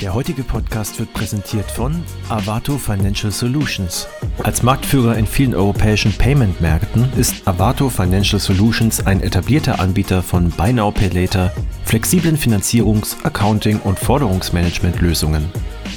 Der heutige Podcast wird präsentiert von Avato Financial Solutions. Als Marktführer in vielen europäischen Payment-Märkten ist Avato Financial Solutions ein etablierter Anbieter von Buy Now Pay Later, flexiblen Finanzierungs-, Accounting- und Forderungsmanagement-Lösungen.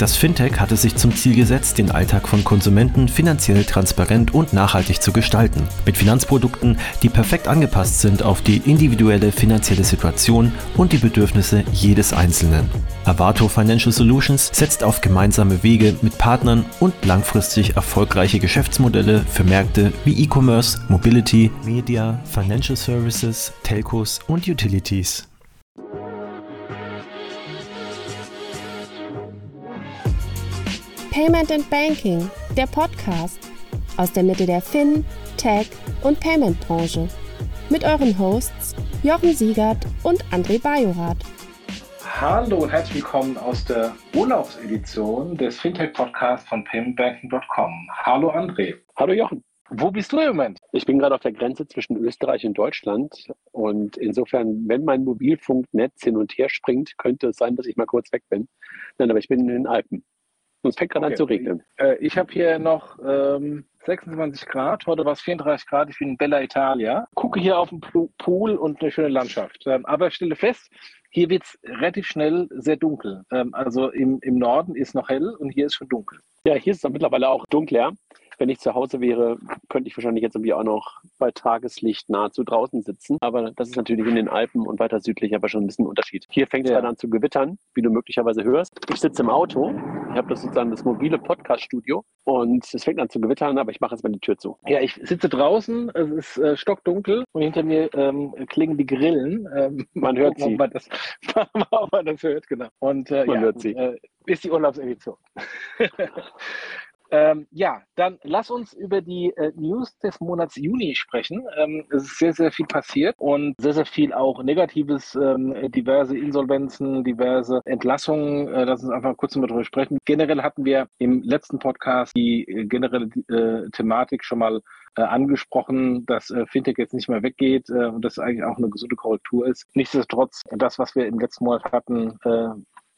Das Fintech hat es sich zum Ziel gesetzt, den Alltag von Konsumenten finanziell transparent und nachhaltig zu gestalten. Mit Finanzprodukten, die perfekt angepasst sind auf die individuelle finanzielle Situation und die Bedürfnisse jedes Einzelnen. Avato Financial Solutions setzt auf gemeinsame Wege mit Partnern und langfristig erfolgreiche Geschäftsmodelle für Märkte wie E-Commerce, Mobility, Media, Financial Services, Telcos und Utilities. Payment and Banking, der Podcast aus der Mitte der Fin, Tech und Payment Branche. Mit euren Hosts Jochen Siegert und André Bajorath. Hallo und herzlich willkommen aus der Urlaubsedition des Fintech-Podcasts von paymentbanking.com. Hallo André. Hallo Jochen. Wo bist du im Moment? Ich bin gerade auf der Grenze zwischen Österreich und Deutschland und insofern, wenn mein Mobilfunknetz hin und her springt, könnte es sein, dass ich mal kurz weg bin. Nein, aber ich bin in den Alpen. Es fängt gerade okay. an zu regnen. Äh, ich habe hier noch ähm, 26 Grad. Heute war es 34 Grad. Ich bin in Bella Italia. Gucke hier auf den Pool und eine schöne Landschaft. Ähm, aber ich stelle fest, hier wird es relativ schnell sehr dunkel. Ähm, also im, im Norden ist noch hell und hier ist schon dunkel. Ja, hier ist es mittlerweile auch dunkler wenn ich zu Hause wäre, könnte ich wahrscheinlich jetzt irgendwie auch noch bei Tageslicht nahezu draußen sitzen. Aber das ist natürlich in den Alpen und weiter südlich aber schon ein bisschen ein Unterschied. Hier fängt es ja. an zu gewittern, wie du möglicherweise hörst. Ich sitze im Auto. Ich habe das sozusagen das mobile Podcast-Studio und es fängt an zu gewittern, aber ich mache jetzt mal die Tür zu. Ja, ich sitze draußen. Es ist äh, stockdunkel und hinter mir ähm, klingen die Grillen. Ähm, man hört sie. Ob man das, ob man das hört, genau. Und äh, man ja, hört sie. Äh, ist die Urlaubsedition. Ähm, ja, dann lass uns über die äh, News des Monats Juni sprechen. Ähm, es ist sehr, sehr viel passiert und sehr, sehr viel auch Negatives, ähm, diverse Insolvenzen, diverse Entlassungen. Äh, lass uns einfach kurz mal darüber sprechen. Generell hatten wir im letzten Podcast die äh, generelle äh, Thematik schon mal äh, angesprochen, dass äh, Fintech jetzt nicht mehr weggeht und das eigentlich auch eine gesunde Korrektur ist. Nichtsdestotrotz, das, was wir im letzten Monat hatten,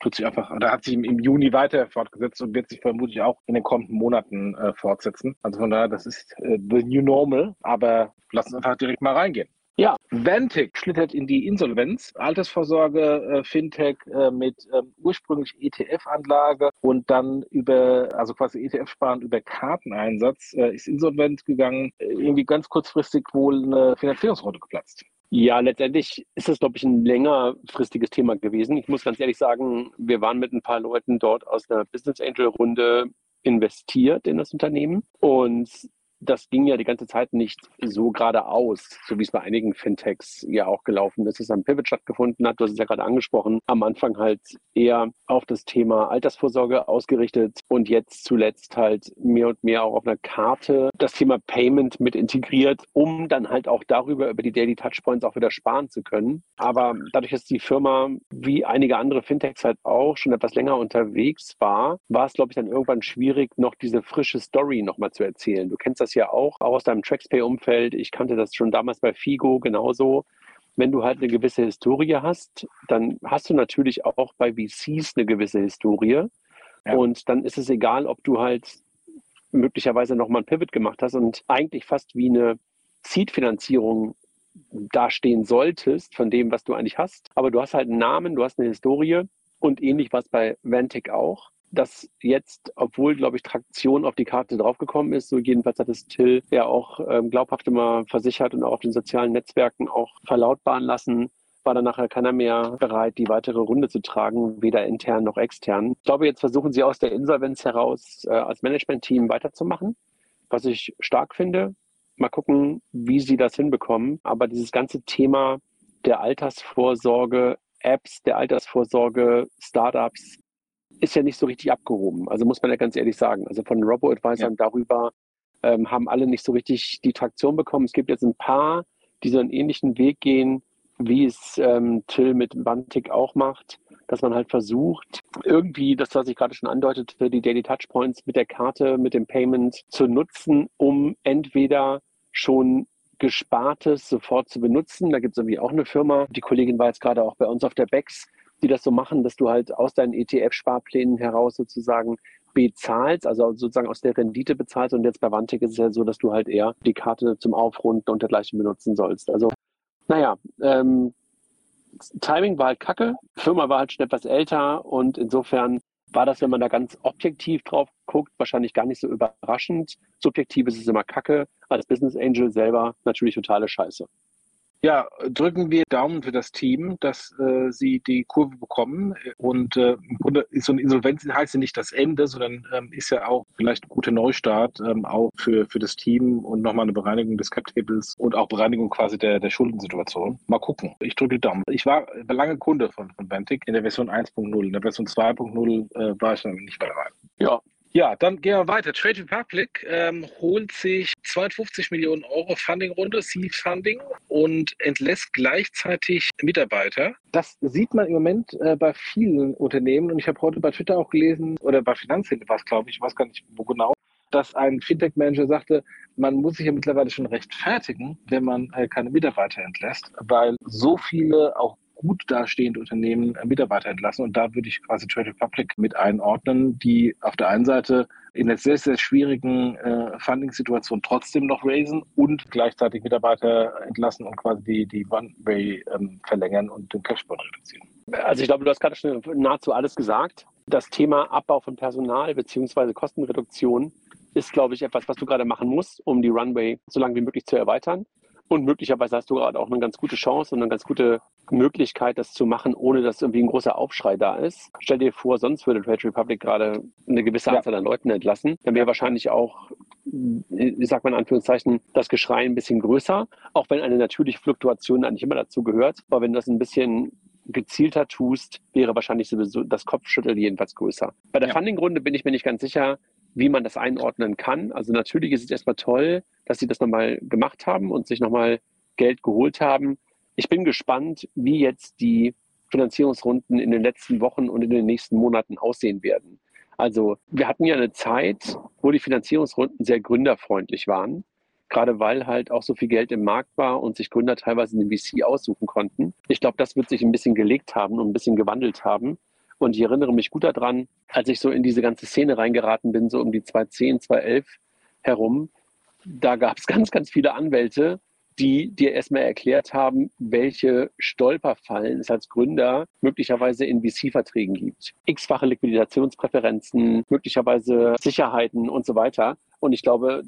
tut sich einfach, oder hat sich im, im, Juni weiter fortgesetzt und wird sich vermutlich auch in den kommenden Monaten äh, fortsetzen. Also von daher, das ist äh, the new normal, aber lass uns einfach direkt mal reingehen. Ja, Vantic schlittert in die Insolvenz. Altersvorsorge, äh, Fintech äh, mit ähm, ursprünglich ETF-Anlage und dann über, also quasi ETF-Sparen über Karteneinsatz, äh, ist insolvent gegangen. Äh, irgendwie ganz kurzfristig wohl eine Finanzierungsrunde geplatzt. Ja, letztendlich ist das, glaube ich, ein längerfristiges Thema gewesen. Ich muss ganz ehrlich sagen, wir waren mit ein paar Leuten dort aus der Business Angel Runde investiert in das Unternehmen und das ging ja die ganze Zeit nicht so geradeaus, so wie es bei einigen Fintechs ja auch gelaufen ist. Es am Pivot stattgefunden hat, du hast es ja gerade angesprochen, am Anfang halt eher auf das Thema Altersvorsorge ausgerichtet und jetzt zuletzt halt mehr und mehr auch auf einer Karte das Thema Payment mit integriert, um dann halt auch darüber über die Daily Touchpoints auch wieder sparen zu können. Aber dadurch, dass die Firma wie einige andere Fintechs halt auch schon etwas länger unterwegs war, war es, glaube ich, dann irgendwann schwierig, noch diese frische Story nochmal zu erzählen. Du kennst das ja auch, auch aus deinem TraxPay-Umfeld. Ich kannte das schon damals bei Figo genauso. Wenn du halt eine gewisse Historie hast, dann hast du natürlich auch bei VCs eine gewisse Historie. Ja. Und dann ist es egal, ob du halt möglicherweise nochmal ein Pivot gemacht hast und eigentlich fast wie eine Seed-Finanzierung dastehen solltest von dem, was du eigentlich hast. Aber du hast halt einen Namen, du hast eine Historie und ähnlich war es bei Vantic auch dass jetzt, obwohl, glaube ich, Traktion auf die Karte draufgekommen ist, so jedenfalls hat es Till ja auch ähm, glaubhaft immer versichert und auch auf den sozialen Netzwerken auch verlautbaren lassen, war dann nachher keiner mehr bereit, die weitere Runde zu tragen, weder intern noch extern. Ich glaube, jetzt versuchen sie aus der Insolvenz heraus äh, als Management-Team weiterzumachen, was ich stark finde. Mal gucken, wie sie das hinbekommen. Aber dieses ganze Thema der Altersvorsorge, Apps der Altersvorsorge, Startups, ist ja nicht so richtig abgehoben. Also muss man ja ganz ehrlich sagen. Also von Robo-Advisern ja. darüber ähm, haben alle nicht so richtig die Traktion bekommen. Es gibt jetzt ein paar, die so einen ähnlichen Weg gehen, wie es ähm, Till mit Bantic auch macht, dass man halt versucht, irgendwie, das, was ich gerade schon andeutete, die Daily Touchpoints mit der Karte, mit dem Payment zu nutzen, um entweder schon Gespartes sofort zu benutzen. Da gibt es irgendwie auch eine Firma. Die Kollegin war jetzt gerade auch bei uns auf der BEX die das so machen, dass du halt aus deinen ETF-Sparplänen heraus sozusagen bezahlst, also sozusagen aus der Rendite bezahlst. Und jetzt bei Vantic ist es ja so, dass du halt eher die Karte zum Aufrunden und dergleichen benutzen sollst. Also, naja, ähm, Timing war halt kacke, Firma war halt schon etwas älter und insofern war das, wenn man da ganz objektiv drauf guckt, wahrscheinlich gar nicht so überraschend. Subjektiv ist es immer kacke, als Business Angel selber natürlich totale Scheiße. Ja, drücken wir Daumen für das Team, dass äh, sie die Kurve bekommen. Und äh, im Grunde ist so eine Insolvenz heißt ja nicht das Ende, sondern ähm, ist ja auch vielleicht ein guter Neustart, ähm, auch für, für das Team und nochmal eine Bereinigung des Cap-Tables und auch Bereinigung quasi der, der Schuldensituation. Mal gucken. Ich drücke Daumen. Ich war lange Kunde von, von Bantic in der Version 1.0. In der Version 2.0 äh, war ich dann nicht mehr dabei. Ja, ja, dann gehen wir weiter. Trade Republic ähm, holt sich 52 Millionen Euro Funding-Runde, Seed-Funding und entlässt gleichzeitig Mitarbeiter. Das sieht man im Moment äh, bei vielen Unternehmen und ich habe heute bei Twitter auch gelesen, oder bei Finanzhilfe war es, glaube ich, ich weiß gar nicht wo genau, dass ein Fintech-Manager sagte, man muss sich ja mittlerweile schon rechtfertigen, wenn man äh, keine Mitarbeiter entlässt, weil so viele auch gut dastehende Unternehmen äh, Mitarbeiter entlassen. Und da würde ich quasi Trade Republic mit einordnen, die auf der einen Seite in einer sehr, sehr schwierigen äh, Funding-Situation trotzdem noch raisen und gleichzeitig Mitarbeiter entlassen und quasi die, die One-Way ähm, verlängern und den Cashburn reduzieren. Also ich glaube, du hast gerade schon nahezu alles gesagt. Das Thema Abbau von Personal bzw. Kostenreduktion ist, glaube ich, etwas, was du gerade machen musst, um die Runway so lange wie möglich zu erweitern. Und möglicherweise hast du gerade auch eine ganz gute Chance und eine ganz gute Möglichkeit, das zu machen, ohne dass irgendwie ein großer Aufschrei da ist. Stell dir vor, sonst würde Trade Republic gerade eine gewisse Anzahl an Leuten entlassen. Dann wäre wahrscheinlich auch, wie sagt man in Anführungszeichen, das Geschrei ein bisschen größer, auch wenn eine natürliche Fluktuation eigentlich immer dazu gehört. Aber wenn du das ein bisschen gezielter tust, wäre wahrscheinlich sowieso das Kopfschütteln jedenfalls größer. Bei der ja. Funding-Runde bin ich mir nicht ganz sicher, wie man das einordnen kann. Also natürlich ist es erstmal toll, dass sie das nochmal gemacht haben und sich nochmal Geld geholt haben. Ich bin gespannt, wie jetzt die Finanzierungsrunden in den letzten Wochen und in den nächsten Monaten aussehen werden. Also wir hatten ja eine Zeit, wo die Finanzierungsrunden sehr gründerfreundlich waren, gerade weil halt auch so viel Geld im Markt war und sich Gründer teilweise in den VC aussuchen konnten. Ich glaube, das wird sich ein bisschen gelegt haben und ein bisschen gewandelt haben. Und ich erinnere mich gut daran, als ich so in diese ganze Szene reingeraten bin, so um die 2010, 2011 herum, da gab es ganz, ganz viele Anwälte, die dir erstmal erklärt haben, welche Stolperfallen es als Gründer möglicherweise in VC-Verträgen gibt. X-fache Liquidationspräferenzen, möglicherweise Sicherheiten und so weiter. Und ich glaube,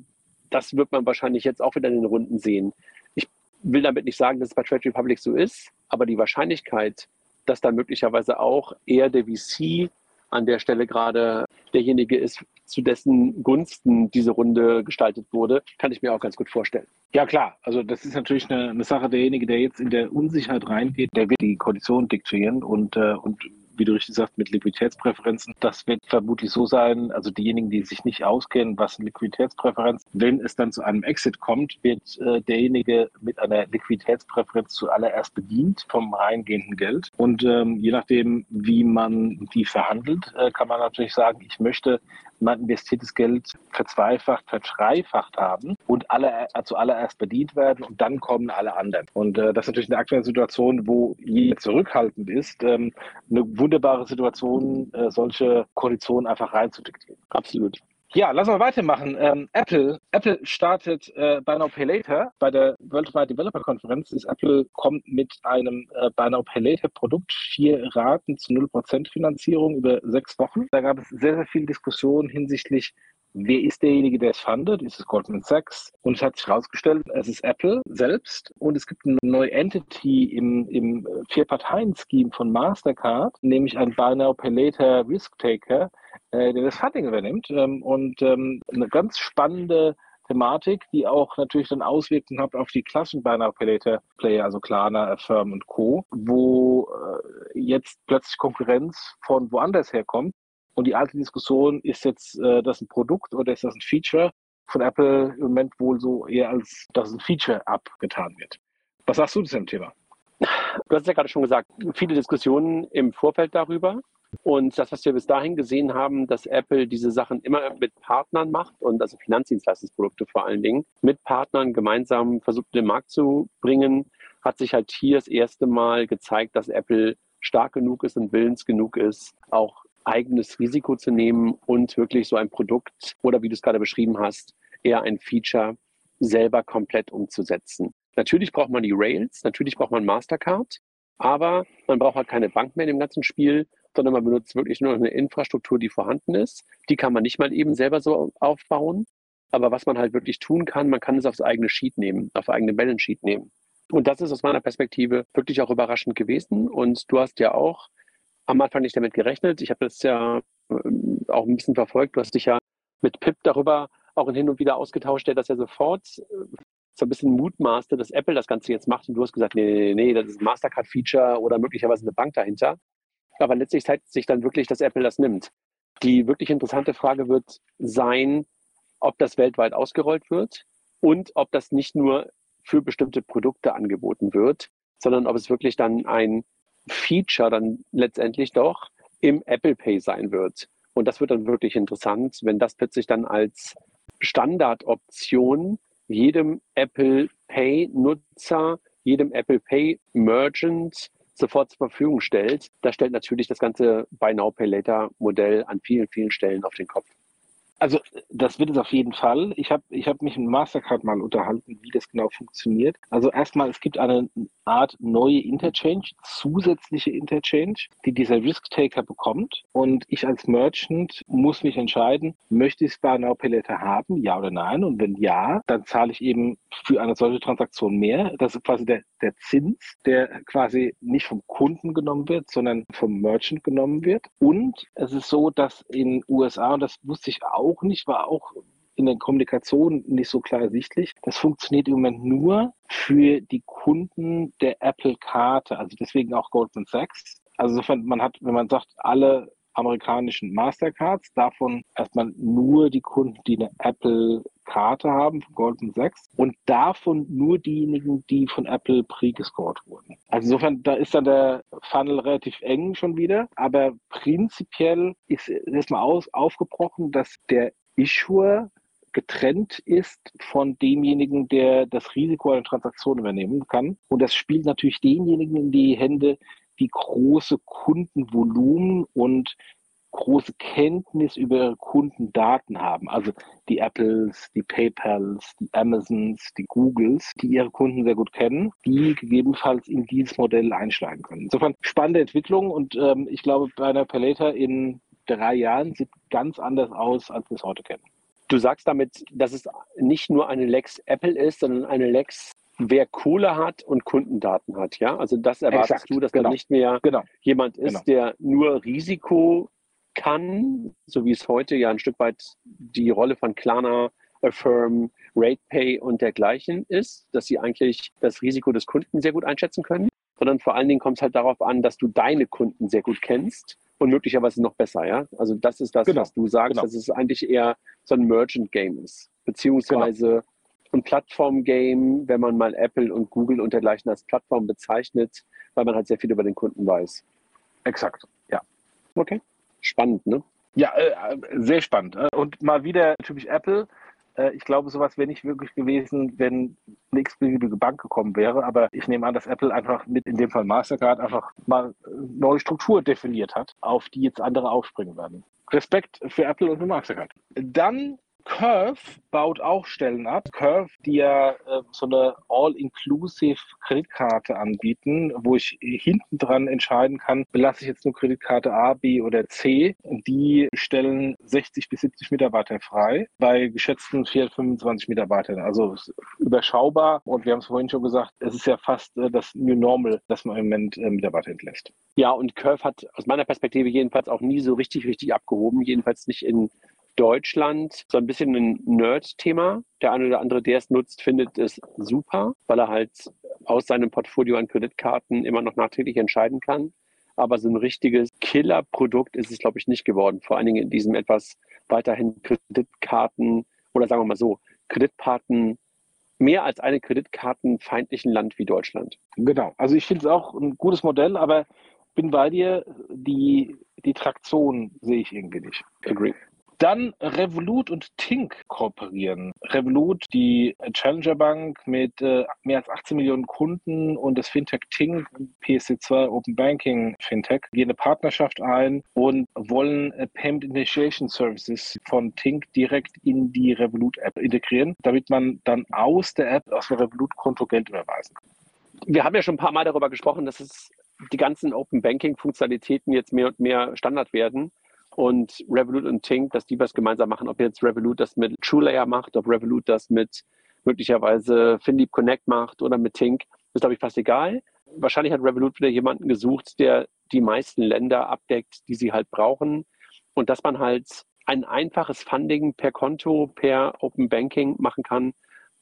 das wird man wahrscheinlich jetzt auch wieder in den Runden sehen. Ich will damit nicht sagen, dass es bei Trade Republic so ist, aber die Wahrscheinlichkeit, dass da möglicherweise auch eher der VC an der Stelle gerade derjenige ist, zu dessen Gunsten diese Runde gestaltet wurde, kann ich mir auch ganz gut vorstellen. Ja klar, also das ist natürlich eine, eine Sache, derjenige, der jetzt in der Unsicherheit reingeht, der wird die Konditionen diktieren und, äh, und wie du richtig sagst, mit Liquiditätspräferenzen. Das wird vermutlich so sein, also diejenigen, die sich nicht auskennen, was eine Liquiditätspräferenz, wenn es dann zu einem Exit kommt, wird äh, derjenige mit einer Liquiditätspräferenz zuallererst bedient vom reingehenden Geld. Und ähm, je nachdem, wie man die verhandelt, äh, kann man natürlich sagen, ich möchte mein investiertes Geld verzweifacht, verdreifacht haben und alle äh, zuallererst bedient werden und dann kommen alle anderen. Und äh, das ist natürlich eine aktuelle Situation, wo je zurückhaltend ist, ähm, eine wunderbare Situation, äh, solche Konditionen einfach reinzudiktieren. Absolut. Ja, lassen wir weitermachen. Ähm, Apple, Apple startet äh, Buy Now Pay Later. Bei der Worldwide Developer Conference ist Apple kommt mit einem äh, Buy Now Pay Later Produkt, vier Raten zu 0% Finanzierung über sechs Wochen. Da gab es sehr, sehr viel Diskussion hinsichtlich Wer ist derjenige, der es fundet? Ist es Goldman Sachs? Und es hat sich herausgestellt, es ist Apple selbst. Und es gibt eine neue Entity im, im Vier-Parteien-Scheme von Mastercard, nämlich ein Buy Now Pay Later Risk Taker, äh, der das Funding übernimmt. Ähm, und ähm, eine ganz spannende Thematik, die auch natürlich dann Auswirkungen hat auf die Now Pay Later Player, also Klarna, Affirm und Co., wo äh, jetzt plötzlich Konkurrenz von woanders herkommt und die alte Diskussion, ist jetzt äh, das ein Produkt oder ist das ein Feature? Von Apple im Moment wohl so eher als, dass ein Feature abgetan wird. Was sagst du zu dem Thema? Du hast ja gerade schon gesagt, viele Diskussionen im Vorfeld darüber. Und das, was wir bis dahin gesehen haben, dass Apple diese Sachen immer mit Partnern macht und also Finanzdienstleistungsprodukte vor allen Dingen, mit Partnern gemeinsam versucht, den Markt zu bringen, hat sich halt hier das erste Mal gezeigt, dass Apple stark genug ist und willens genug ist, auch eigenes Risiko zu nehmen und wirklich so ein Produkt oder wie du es gerade beschrieben hast, eher ein Feature selber komplett umzusetzen. Natürlich braucht man die Rails, natürlich braucht man Mastercard, aber man braucht halt keine Bank mehr in dem ganzen Spiel, sondern man benutzt wirklich nur eine Infrastruktur, die vorhanden ist. Die kann man nicht mal eben selber so aufbauen. Aber was man halt wirklich tun kann, man kann es aufs eigene Sheet nehmen, auf eigene Balance Sheet nehmen. Und das ist aus meiner Perspektive wirklich auch überraschend gewesen. Und du hast ja auch am Anfang nicht damit gerechnet. Ich habe das ja ähm, auch ein bisschen verfolgt. Du hast dich ja mit Pip darüber auch hin und wieder ausgetauscht, der das ja sofort äh, so ein bisschen mutmaßte, dass Apple das Ganze jetzt macht. Und du hast gesagt, nee, nee, nee, das ist ein Mastercard-Feature oder möglicherweise eine Bank dahinter. Aber letztlich zeigt sich dann wirklich, dass Apple das nimmt. Die wirklich interessante Frage wird sein, ob das weltweit ausgerollt wird und ob das nicht nur für bestimmte Produkte angeboten wird, sondern ob es wirklich dann ein Feature dann letztendlich doch im Apple Pay sein wird. Und das wird dann wirklich interessant, wenn das plötzlich dann als Standardoption jedem Apple Pay Nutzer, jedem Apple Pay Merchant sofort zur Verfügung stellt. Das stellt natürlich das ganze Buy Now Pay Later Modell an vielen, vielen Stellen auf den Kopf. Also das wird es auf jeden Fall. Ich habe ich hab mich mit Mastercard mal unterhalten, wie das genau funktioniert. Also erstmal, es gibt eine Art neue Interchange, zusätzliche Interchange, die dieser Risk-Taker bekommt. Und ich als Merchant muss mich entscheiden, möchte ich Buy Now Pay haben, ja oder nein? Und wenn ja, dann zahle ich eben für eine solche Transaktion mehr. Das ist quasi der, der Zins, der quasi nicht vom Kunden genommen wird, sondern vom Merchant genommen wird. Und es ist so, dass in USA, und das wusste ich auch nicht, war auch in der Kommunikation nicht so klar ersichtlich. Das funktioniert im Moment nur für die Kunden der Apple-Karte, also deswegen auch Goldman Sachs. Also insofern, man hat, wenn man sagt, alle amerikanischen Mastercards, davon erstmal nur die Kunden, die eine Apple-Karte haben von Goldman Sachs und davon nur diejenigen, die von Apple pre-gescored wurden. Also insofern, da ist dann der Funnel relativ eng schon wieder, aber prinzipiell ist erstmal aus, aufgebrochen, dass der Issuer getrennt ist von demjenigen, der das Risiko einer Transaktion übernehmen kann. Und das spielt natürlich denjenigen in die Hände, die große Kundenvolumen und große Kenntnis über ihre Kundendaten haben. Also die Apples, die PayPals, die Amazons, die Googles, die ihre Kunden sehr gut kennen, die gegebenenfalls in dieses Modell einsteigen können. Insofern spannende Entwicklung und ähm, ich glaube, bei einer Palater in drei Jahren sieht ganz anders aus, als wir es heute kennen. Du sagst damit, dass es nicht nur eine Lex Apple ist, sondern eine Lex, wer Kohle hat und Kundendaten hat. Ja, also das erwartest Exakt, du, dass genau. da nicht mehr genau. jemand ist, genau. der nur Risiko kann, so wie es heute ja ein Stück weit die Rolle von Klarna, Affirm, RatePay und dergleichen ist, dass sie eigentlich das Risiko des Kunden sehr gut einschätzen können, sondern vor allen Dingen kommt es halt darauf an, dass du deine Kunden sehr gut kennst und möglicherweise noch besser, ja. Also das ist das, genau. was du sagst, genau. dass es eigentlich eher so ein Merchant-Game ist, beziehungsweise genau. Ein Plattform-Game, wenn man mal Apple und Google und dergleichen als Plattform bezeichnet, weil man halt sehr viel über den Kunden weiß. Exakt, ja. Okay, spannend, ne? Ja, äh, sehr spannend. Äh, und mal wieder typisch Apple äh, ich glaube, sowas wäre nicht möglich gewesen, wenn eine x-beliebige Bank gekommen wäre. Aber ich nehme an, dass Apple einfach mit, in dem Fall Mastercard, einfach mal neue Struktur definiert hat, auf die jetzt andere aufspringen werden. Respekt für Apple und für Mastercard. Dann Curve baut auch Stellen ab. Curve, die ja äh, so eine All-Inclusive Kreditkarte anbieten, wo ich hinten dran entscheiden kann, belasse ich jetzt nur Kreditkarte A, B oder C. Die stellen 60 bis 70 Mitarbeiter frei bei geschätzten 425 Mitarbeitern. Also überschaubar. Und wir haben es vorhin schon gesagt, es ist ja fast äh, das New Normal, dass man im Moment äh, Mitarbeiter entlässt. Ja, und Curve hat aus meiner Perspektive jedenfalls auch nie so richtig, richtig abgehoben. Jedenfalls nicht in Deutschland so ein bisschen ein Nerd-Thema. Der eine oder andere, der es nutzt, findet es super, weil er halt aus seinem Portfolio an Kreditkarten immer noch nachträglich entscheiden kann. Aber so ein richtiges Killer-Produkt ist es, glaube ich, nicht geworden. Vor allen Dingen in diesem etwas weiterhin Kreditkarten oder sagen wir mal so, Kreditkarten mehr als eine kreditkartenfeindlichen Land wie Deutschland. Genau. Also ich finde es auch ein gutes Modell, aber bin bei dir, die, die Traktion sehe ich irgendwie nicht. Agree. Dann Revolut und Tink kooperieren. Revolut, die Challenger Bank mit äh, mehr als 18 Millionen Kunden und das Fintech Tink, PSC2 Open Banking Fintech, gehen eine Partnerschaft ein und wollen äh, Payment Initiation Services von Tink direkt in die Revolut App integrieren, damit man dann aus der App, aus dem Revolut-Konto Geld überweisen kann. Wir haben ja schon ein paar Mal darüber gesprochen, dass es die ganzen Open Banking Funktionalitäten jetzt mehr und mehr Standard werden und Revolut und Tink, dass die was gemeinsam machen, ob jetzt Revolut das mit TrueLayer macht, ob Revolut das mit möglicherweise FinDeep Connect macht oder mit Tink, ist glaube ich fast egal. Wahrscheinlich hat Revolut wieder jemanden gesucht, der die meisten Länder abdeckt, die sie halt brauchen und dass man halt ein einfaches Funding per Konto, per Open Banking machen kann,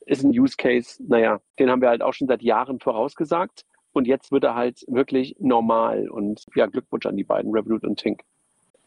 ist ein Use Case, naja, den haben wir halt auch schon seit Jahren vorausgesagt. Und jetzt wird er halt wirklich normal. Und ja, Glückwunsch an die beiden, Revolut und Tink.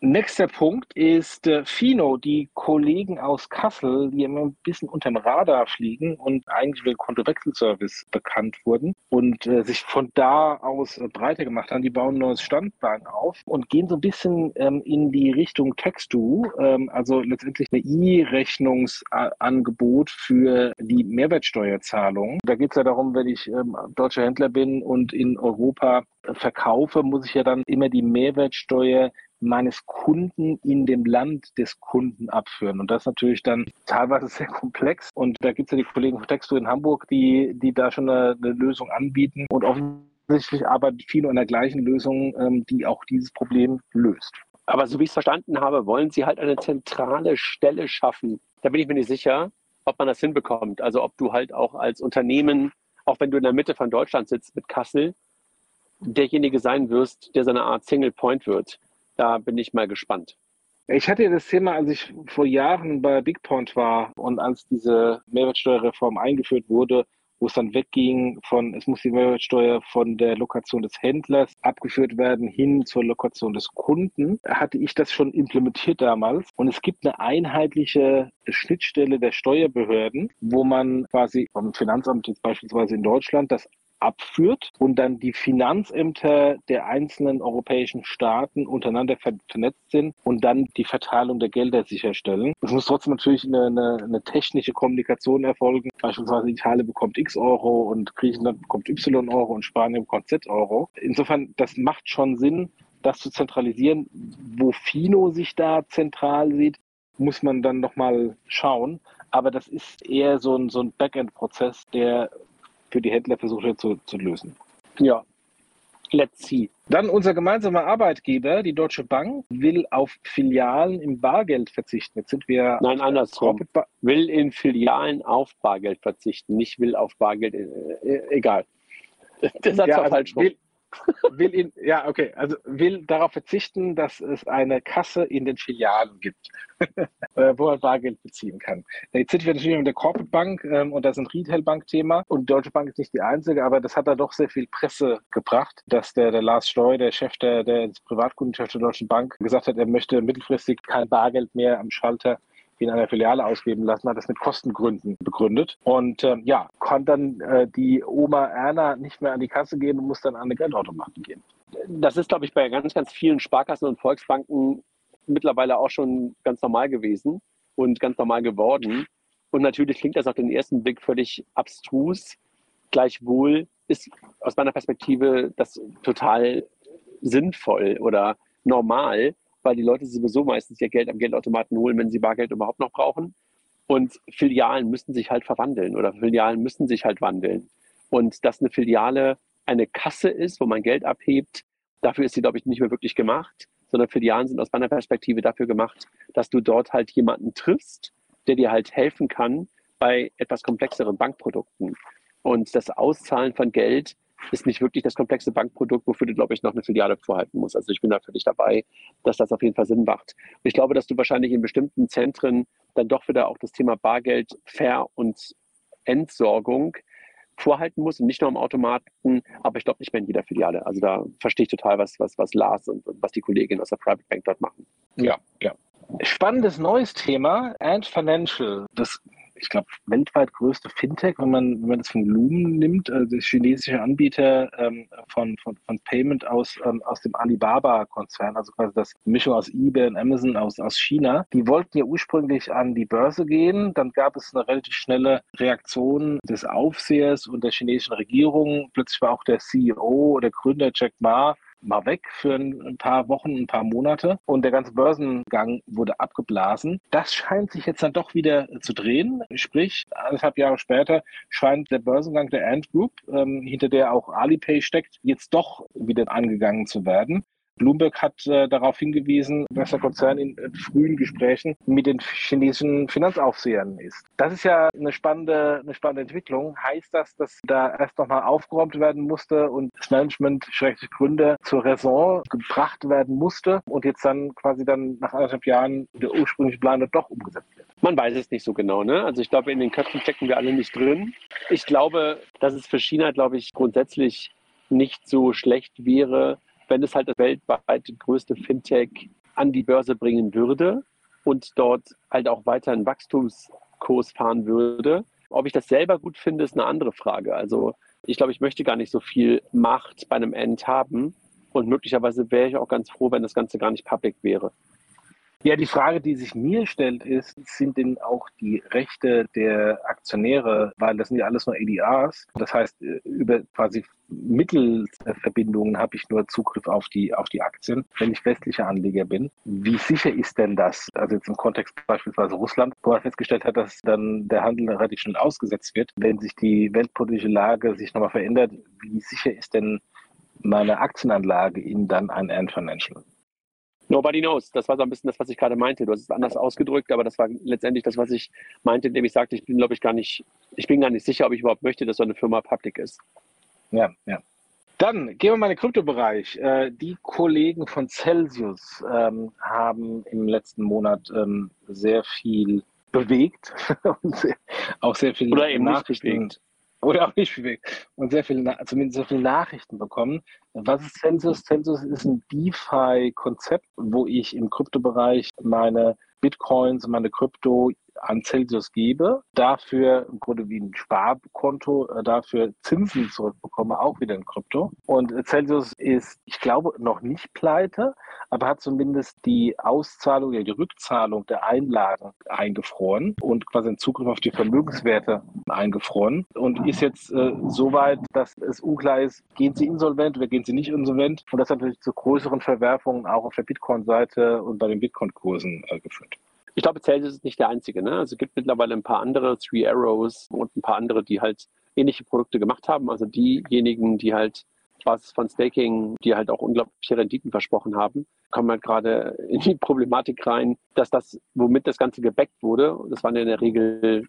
Nächster Punkt ist äh, Fino, die Kollegen aus Kassel, die immer ein bisschen unterm Radar fliegen und eigentlich über den Kontowechselservice bekannt wurden und äh, sich von da aus äh, breiter gemacht haben. Die bauen ein neues Standbein auf und gehen so ein bisschen ähm, in die Richtung Text-to, ähm, also letztendlich eine E-Rechnungsangebot für die Mehrwertsteuerzahlung. Da geht es ja darum, wenn ich ähm, deutscher Händler bin und in Europa äh, verkaufe, muss ich ja dann immer die Mehrwertsteuer meines Kunden in dem Land des Kunden abführen. Und das ist natürlich dann teilweise sehr komplex. Und da gibt es ja die Kollegen von Textur in Hamburg, die, die da schon eine, eine Lösung anbieten. Und offensichtlich arbeitet viele an der gleichen Lösung, ähm, die auch dieses Problem löst. Aber so wie ich es verstanden habe, wollen Sie halt eine zentrale Stelle schaffen. Da bin ich mir nicht sicher, ob man das hinbekommt. Also ob du halt auch als Unternehmen, auch wenn du in der Mitte von Deutschland sitzt mit Kassel, derjenige sein wirst, der so eine Art Single Point wird. Da bin ich mal gespannt. Ich hatte das Thema, als ich vor Jahren bei BigPoint war und als diese Mehrwertsteuerreform eingeführt wurde, wo es dann wegging von, es muss die Mehrwertsteuer von der Lokation des Händlers abgeführt werden hin zur Lokation des Kunden, hatte ich das schon implementiert damals. Und es gibt eine einheitliche Schnittstelle der Steuerbehörden, wo man quasi vom Finanzamt jetzt beispielsweise in Deutschland das abführt und dann die Finanzämter der einzelnen europäischen Staaten untereinander vernetzt sind und dann die Verteilung der Gelder sicherstellen. Es muss trotzdem natürlich eine, eine, eine technische Kommunikation erfolgen. Beispielsweise Italien bekommt X Euro und Griechenland bekommt Y Euro und Spanien bekommt Z Euro. Insofern, das macht schon Sinn, das zu zentralisieren. Wo Fino sich da zentral sieht, muss man dann nochmal schauen. Aber das ist eher so ein, so ein Backend-Prozess, der für die Händler versucht zu, zu lösen. Ja, let's see. Dann unser gemeinsamer Arbeitgeber, die Deutsche Bank, will auf Filialen im Bargeld verzichten. Jetzt sind wir. Nein, andersrum. Will in Filialen auf Bargeld verzichten, nicht will auf Bargeld. Äh, äh egal. Der Satz ja, war also falsch. Will, will ihn, ja, okay, also will darauf verzichten, dass es eine Kasse in den Filialen gibt, äh, wo man Bargeld beziehen kann. Jetzt sind wir natürlich mit der Corporate Bank ähm, und das ist ein Retail-Bank-Thema und Deutsche Bank ist nicht die einzige, aber das hat da doch sehr viel Presse gebracht, dass der, der Lars Steu, der Chef der, der Privatkundenchef der Deutschen Bank, gesagt hat, er möchte mittelfristig kein Bargeld mehr am Schalter in einer Filiale ausgeben lassen, hat das mit Kostengründen begründet. Und ähm, ja, kann dann äh, die Oma Erna nicht mehr an die Kasse gehen und muss dann an eine Geldautomaten gehen. Das ist, glaube ich, bei ganz, ganz vielen Sparkassen und Volksbanken mittlerweile auch schon ganz normal gewesen und ganz normal geworden. Und natürlich klingt das auf den ersten Blick völlig abstrus. Gleichwohl ist aus meiner Perspektive das total sinnvoll oder normal, weil die Leute sowieso meistens ihr Geld am Geldautomaten holen, wenn sie Bargeld überhaupt noch brauchen. Und Filialen müssen sich halt verwandeln oder Filialen müssen sich halt wandeln. Und dass eine Filiale eine Kasse ist, wo man Geld abhebt, dafür ist sie, glaube ich, nicht mehr wirklich gemacht, sondern Filialen sind aus meiner Perspektive dafür gemacht, dass du dort halt jemanden triffst, der dir halt helfen kann bei etwas komplexeren Bankprodukten. Und das Auszahlen von Geld ist nicht wirklich das komplexe Bankprodukt, wofür du, glaube ich, noch eine Filiale vorhalten musst. Also ich bin da dich dabei, dass das auf jeden Fall Sinn macht. Und ich glaube, dass du wahrscheinlich in bestimmten Zentren dann doch wieder auch das Thema Bargeld, Ver- und Entsorgung vorhalten musst und nicht nur am Automaten, aber ich glaube nicht mehr in jeder Filiale. Also da verstehe ich total, was, was, was Lars und, und was die Kolleginnen aus der Private Bank dort machen. Ja, ja. Spannendes neues Thema, Ant Financial. Das ich glaube, weltweit größte Fintech, wenn man, wenn man das von Lumen nimmt, also der chinesische Anbieter ähm, von, von, von Payment aus, ähm, aus dem Alibaba-Konzern, also quasi das Mischung aus eBay und Amazon aus, aus China. Die wollten ja ursprünglich an die Börse gehen. Dann gab es eine relativ schnelle Reaktion des Aufsehers und der chinesischen Regierung. Plötzlich war auch der CEO, der Gründer Jack Ma mal weg für ein paar Wochen, ein paar Monate und der ganze Börsengang wurde abgeblasen. Das scheint sich jetzt dann doch wieder zu drehen. Sprich, anderthalb Jahre später scheint der Börsengang der Ant Group, ähm, hinter der auch Alipay steckt, jetzt doch wieder angegangen zu werden. Bloomberg hat äh, darauf hingewiesen, dass der Konzern in äh, frühen Gesprächen mit den chinesischen Finanzaufsehern ist. Das ist ja eine spannende, eine spannende Entwicklung. Heißt das, dass da erst nochmal aufgeräumt werden musste und das Management, schrägstrich Gründe, zur Raison gebracht werden musste und jetzt dann quasi dann nach anderthalb Jahren der ursprüngliche Plan doch umgesetzt wird? Man weiß es nicht so genau. Ne? Also ich glaube, in den Köpfen stecken wir alle nicht drin. Ich glaube, dass es für China, glaube ich, grundsätzlich nicht so schlecht wäre, wenn es halt das weltweit größte Fintech an die Börse bringen würde und dort halt auch weiter einen Wachstumskurs fahren würde. Ob ich das selber gut finde, ist eine andere Frage. Also ich glaube, ich möchte gar nicht so viel Macht bei einem End haben und möglicherweise wäre ich auch ganz froh, wenn das Ganze gar nicht public wäre. Ja, die Frage, die sich mir stellt, ist, sind denn auch die Rechte der Aktionäre, weil das sind ja alles nur ADRs, das heißt, äh, über quasi Mittelverbindungen habe ich nur Zugriff auf die, auf die Aktien, wenn ich westlicher Anleger bin. Wie sicher ist denn das? Also jetzt im Kontext beispielsweise Russland, wo man festgestellt hat, dass dann der Handel relativ schnell ausgesetzt wird, wenn sich die weltpolitische Lage sich nochmal verändert, wie sicher ist denn meine Aktienanlage in dann ein Ant Financial? Nobody knows. Das war so ein bisschen das, was ich gerade meinte. Du hast es anders ausgedrückt, aber das war letztendlich das, was ich meinte, indem ich sagte, ich bin, glaube ich, gar nicht, ich bin gar nicht sicher, ob ich überhaupt möchte, dass so eine Firma public ist. Ja, ja. Dann gehen wir mal in den Kryptobereich. Äh, die Kollegen von Celsius ähm, haben im letzten Monat ähm, sehr viel bewegt und auch sehr viel Oder eben Nachrichten oder auch nicht bewegt und sehr viele, zumindest sehr viele Nachrichten bekommen. Was ist Census? Census ist ein DeFi-Konzept, wo ich im Kryptobereich meine Bitcoins, meine Krypto an Celsius gebe, dafür im Grunde wie ein Sparkonto, äh, dafür Zinsen zurückbekomme, auch wieder in Krypto. Und Celsius ist, ich glaube, noch nicht pleite, aber hat zumindest die Auszahlung, ja, die Rückzahlung der Einlagen eingefroren und quasi den Zugriff auf die Vermögenswerte eingefroren und ist jetzt äh, so weit, dass es unklar ist, gehen sie insolvent oder gehen sie nicht insolvent. Und das hat natürlich zu größeren Verwerfungen auch auf der Bitcoin-Seite und bei den Bitcoin-Kursen äh, geführt. Ich glaube, Celsius ist nicht der einzige. Ne? Also es gibt mittlerweile ein paar andere, Three Arrows und ein paar andere, die halt ähnliche Produkte gemacht haben. Also diejenigen, die halt Basis von Staking, die halt auch unglaubliche Renditen versprochen haben, kommen halt gerade in die Problematik rein, dass das, womit das Ganze gebackt wurde, das waren ja in der Regel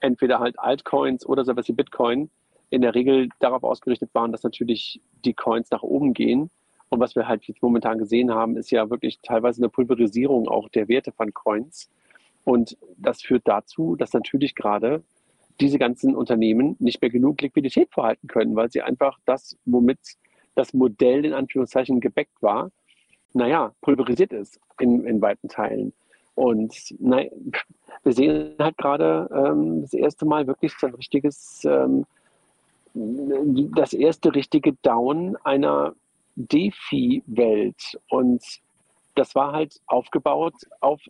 entweder halt Altcoins oder sowas wie Bitcoin, in der Regel darauf ausgerichtet waren, dass natürlich die Coins nach oben gehen und was wir halt jetzt momentan gesehen haben, ist ja wirklich teilweise eine Pulverisierung auch der Werte von Coins. Und das führt dazu, dass natürlich gerade diese ganzen Unternehmen nicht mehr genug Liquidität vorhalten können, weil sie einfach das, womit das Modell in Anführungszeichen gebackt war, naja, pulverisiert ist in, in weiten Teilen. Und naja, wir sehen halt gerade ähm, das erste Mal wirklich so ein richtiges, ähm, das erste richtige Down einer DeFi-Welt. Und das war halt aufgebaut auf,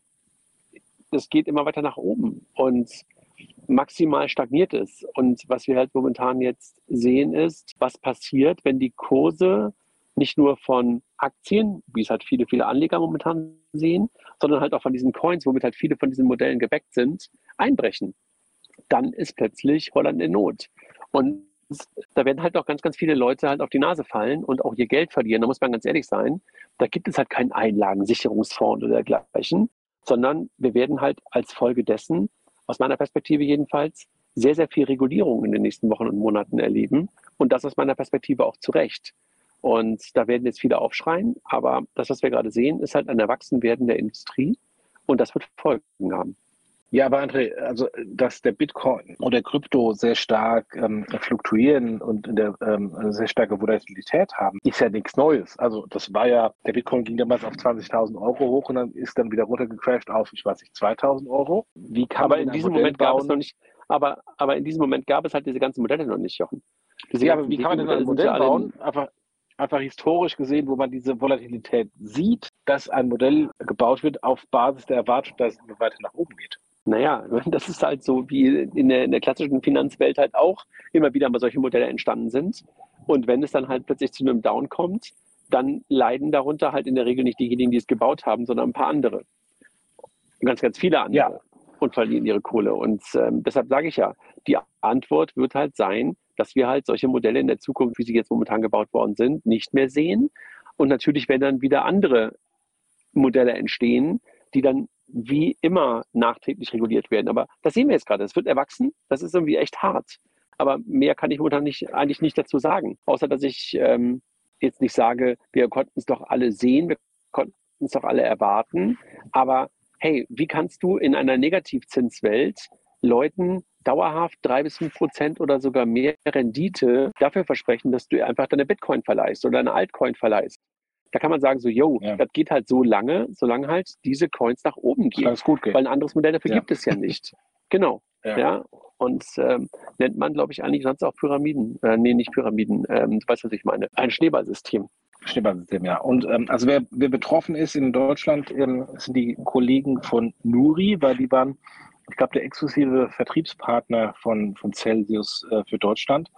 das geht immer weiter nach oben und maximal stagniert es. Und was wir halt momentan jetzt sehen ist, was passiert, wenn die Kurse nicht nur von Aktien, wie es halt viele, viele Anleger momentan sehen, sondern halt auch von diesen Coins, womit halt viele von diesen Modellen geweckt sind, einbrechen. Dann ist plötzlich Holland in Not. Und da werden halt auch ganz, ganz viele Leute halt auf die Nase fallen und auch ihr Geld verlieren. Da muss man ganz ehrlich sein, da gibt es halt keinen Einlagensicherungsfonds oder dergleichen, sondern wir werden halt als Folge dessen, aus meiner Perspektive jedenfalls, sehr, sehr viel Regulierung in den nächsten Wochen und Monaten erleben. Und das aus meiner Perspektive auch zu Recht. Und da werden jetzt viele aufschreien, aber das, was wir gerade sehen, ist halt ein Erwachsenwerden der Industrie und das wird Folgen haben. Ja, aber André, also dass der Bitcoin oder Krypto sehr stark ähm, fluktuieren und in der, ähm, sehr starke Volatilität haben, ist ja nichts Neues. Also das war ja, der Bitcoin ging damals auf 20.000 Euro hoch und dann ist dann wieder runtergecrashed auf, ich weiß nicht, 2.000 Euro. Wie kann aber in diesem Moment bauen? gab es noch nicht, aber, aber in diesem Moment gab es halt diese ganzen Modelle noch nicht, Jochen. Diese ja, aber wie kann man denn ein Modell bauen? Einfach, einfach historisch gesehen, wo man diese Volatilität sieht, dass ein Modell gebaut wird auf Basis der Erwartung, dass es weiter nach oben geht. Naja, das ist halt so, wie in der, in der klassischen Finanzwelt halt auch immer wieder mal solche Modelle entstanden sind. Und wenn es dann halt plötzlich zu einem Down kommt, dann leiden darunter halt in der Regel nicht diejenigen, die es gebaut haben, sondern ein paar andere. Ganz, ganz viele andere. Ja. Und verlieren ihre Kohle. Und ähm, deshalb sage ich ja, die Antwort wird halt sein, dass wir halt solche Modelle in der Zukunft, wie sie jetzt momentan gebaut worden sind, nicht mehr sehen. Und natürlich werden dann wieder andere Modelle entstehen, die dann wie immer nachträglich reguliert werden. Aber das sehen wir jetzt gerade. Es wird erwachsen. Das ist irgendwie echt hart. Aber mehr kann ich momentan nicht, eigentlich nicht dazu sagen. Außer, dass ich ähm, jetzt nicht sage, wir konnten es doch alle sehen, wir konnten es doch alle erwarten. Aber hey, wie kannst du in einer Negativzinswelt Leuten dauerhaft drei bis fünf Prozent oder sogar mehr Rendite dafür versprechen, dass du einfach deine Bitcoin verleihst oder deine Altcoin verleihst? Da kann man sagen, so, yo, ja. das geht halt so lange, solange halt diese Coins nach oben gehen. Weil ein anderes Modell dafür ja. gibt es ja nicht. genau. Ja. ja. Und ähm, nennt man, glaube ich, eigentlich sonst auch Pyramiden. Äh, nee, nicht Pyramiden. Ähm, du weißt, was ich meine. Ein Schneeballsystem. Schneeballsystem, ja. Und ähm, also wer, wer betroffen ist in Deutschland, ähm, sind die Kollegen von Nuri, weil die waren, ich glaube, der exklusive Vertriebspartner von, von Celsius äh, für Deutschland.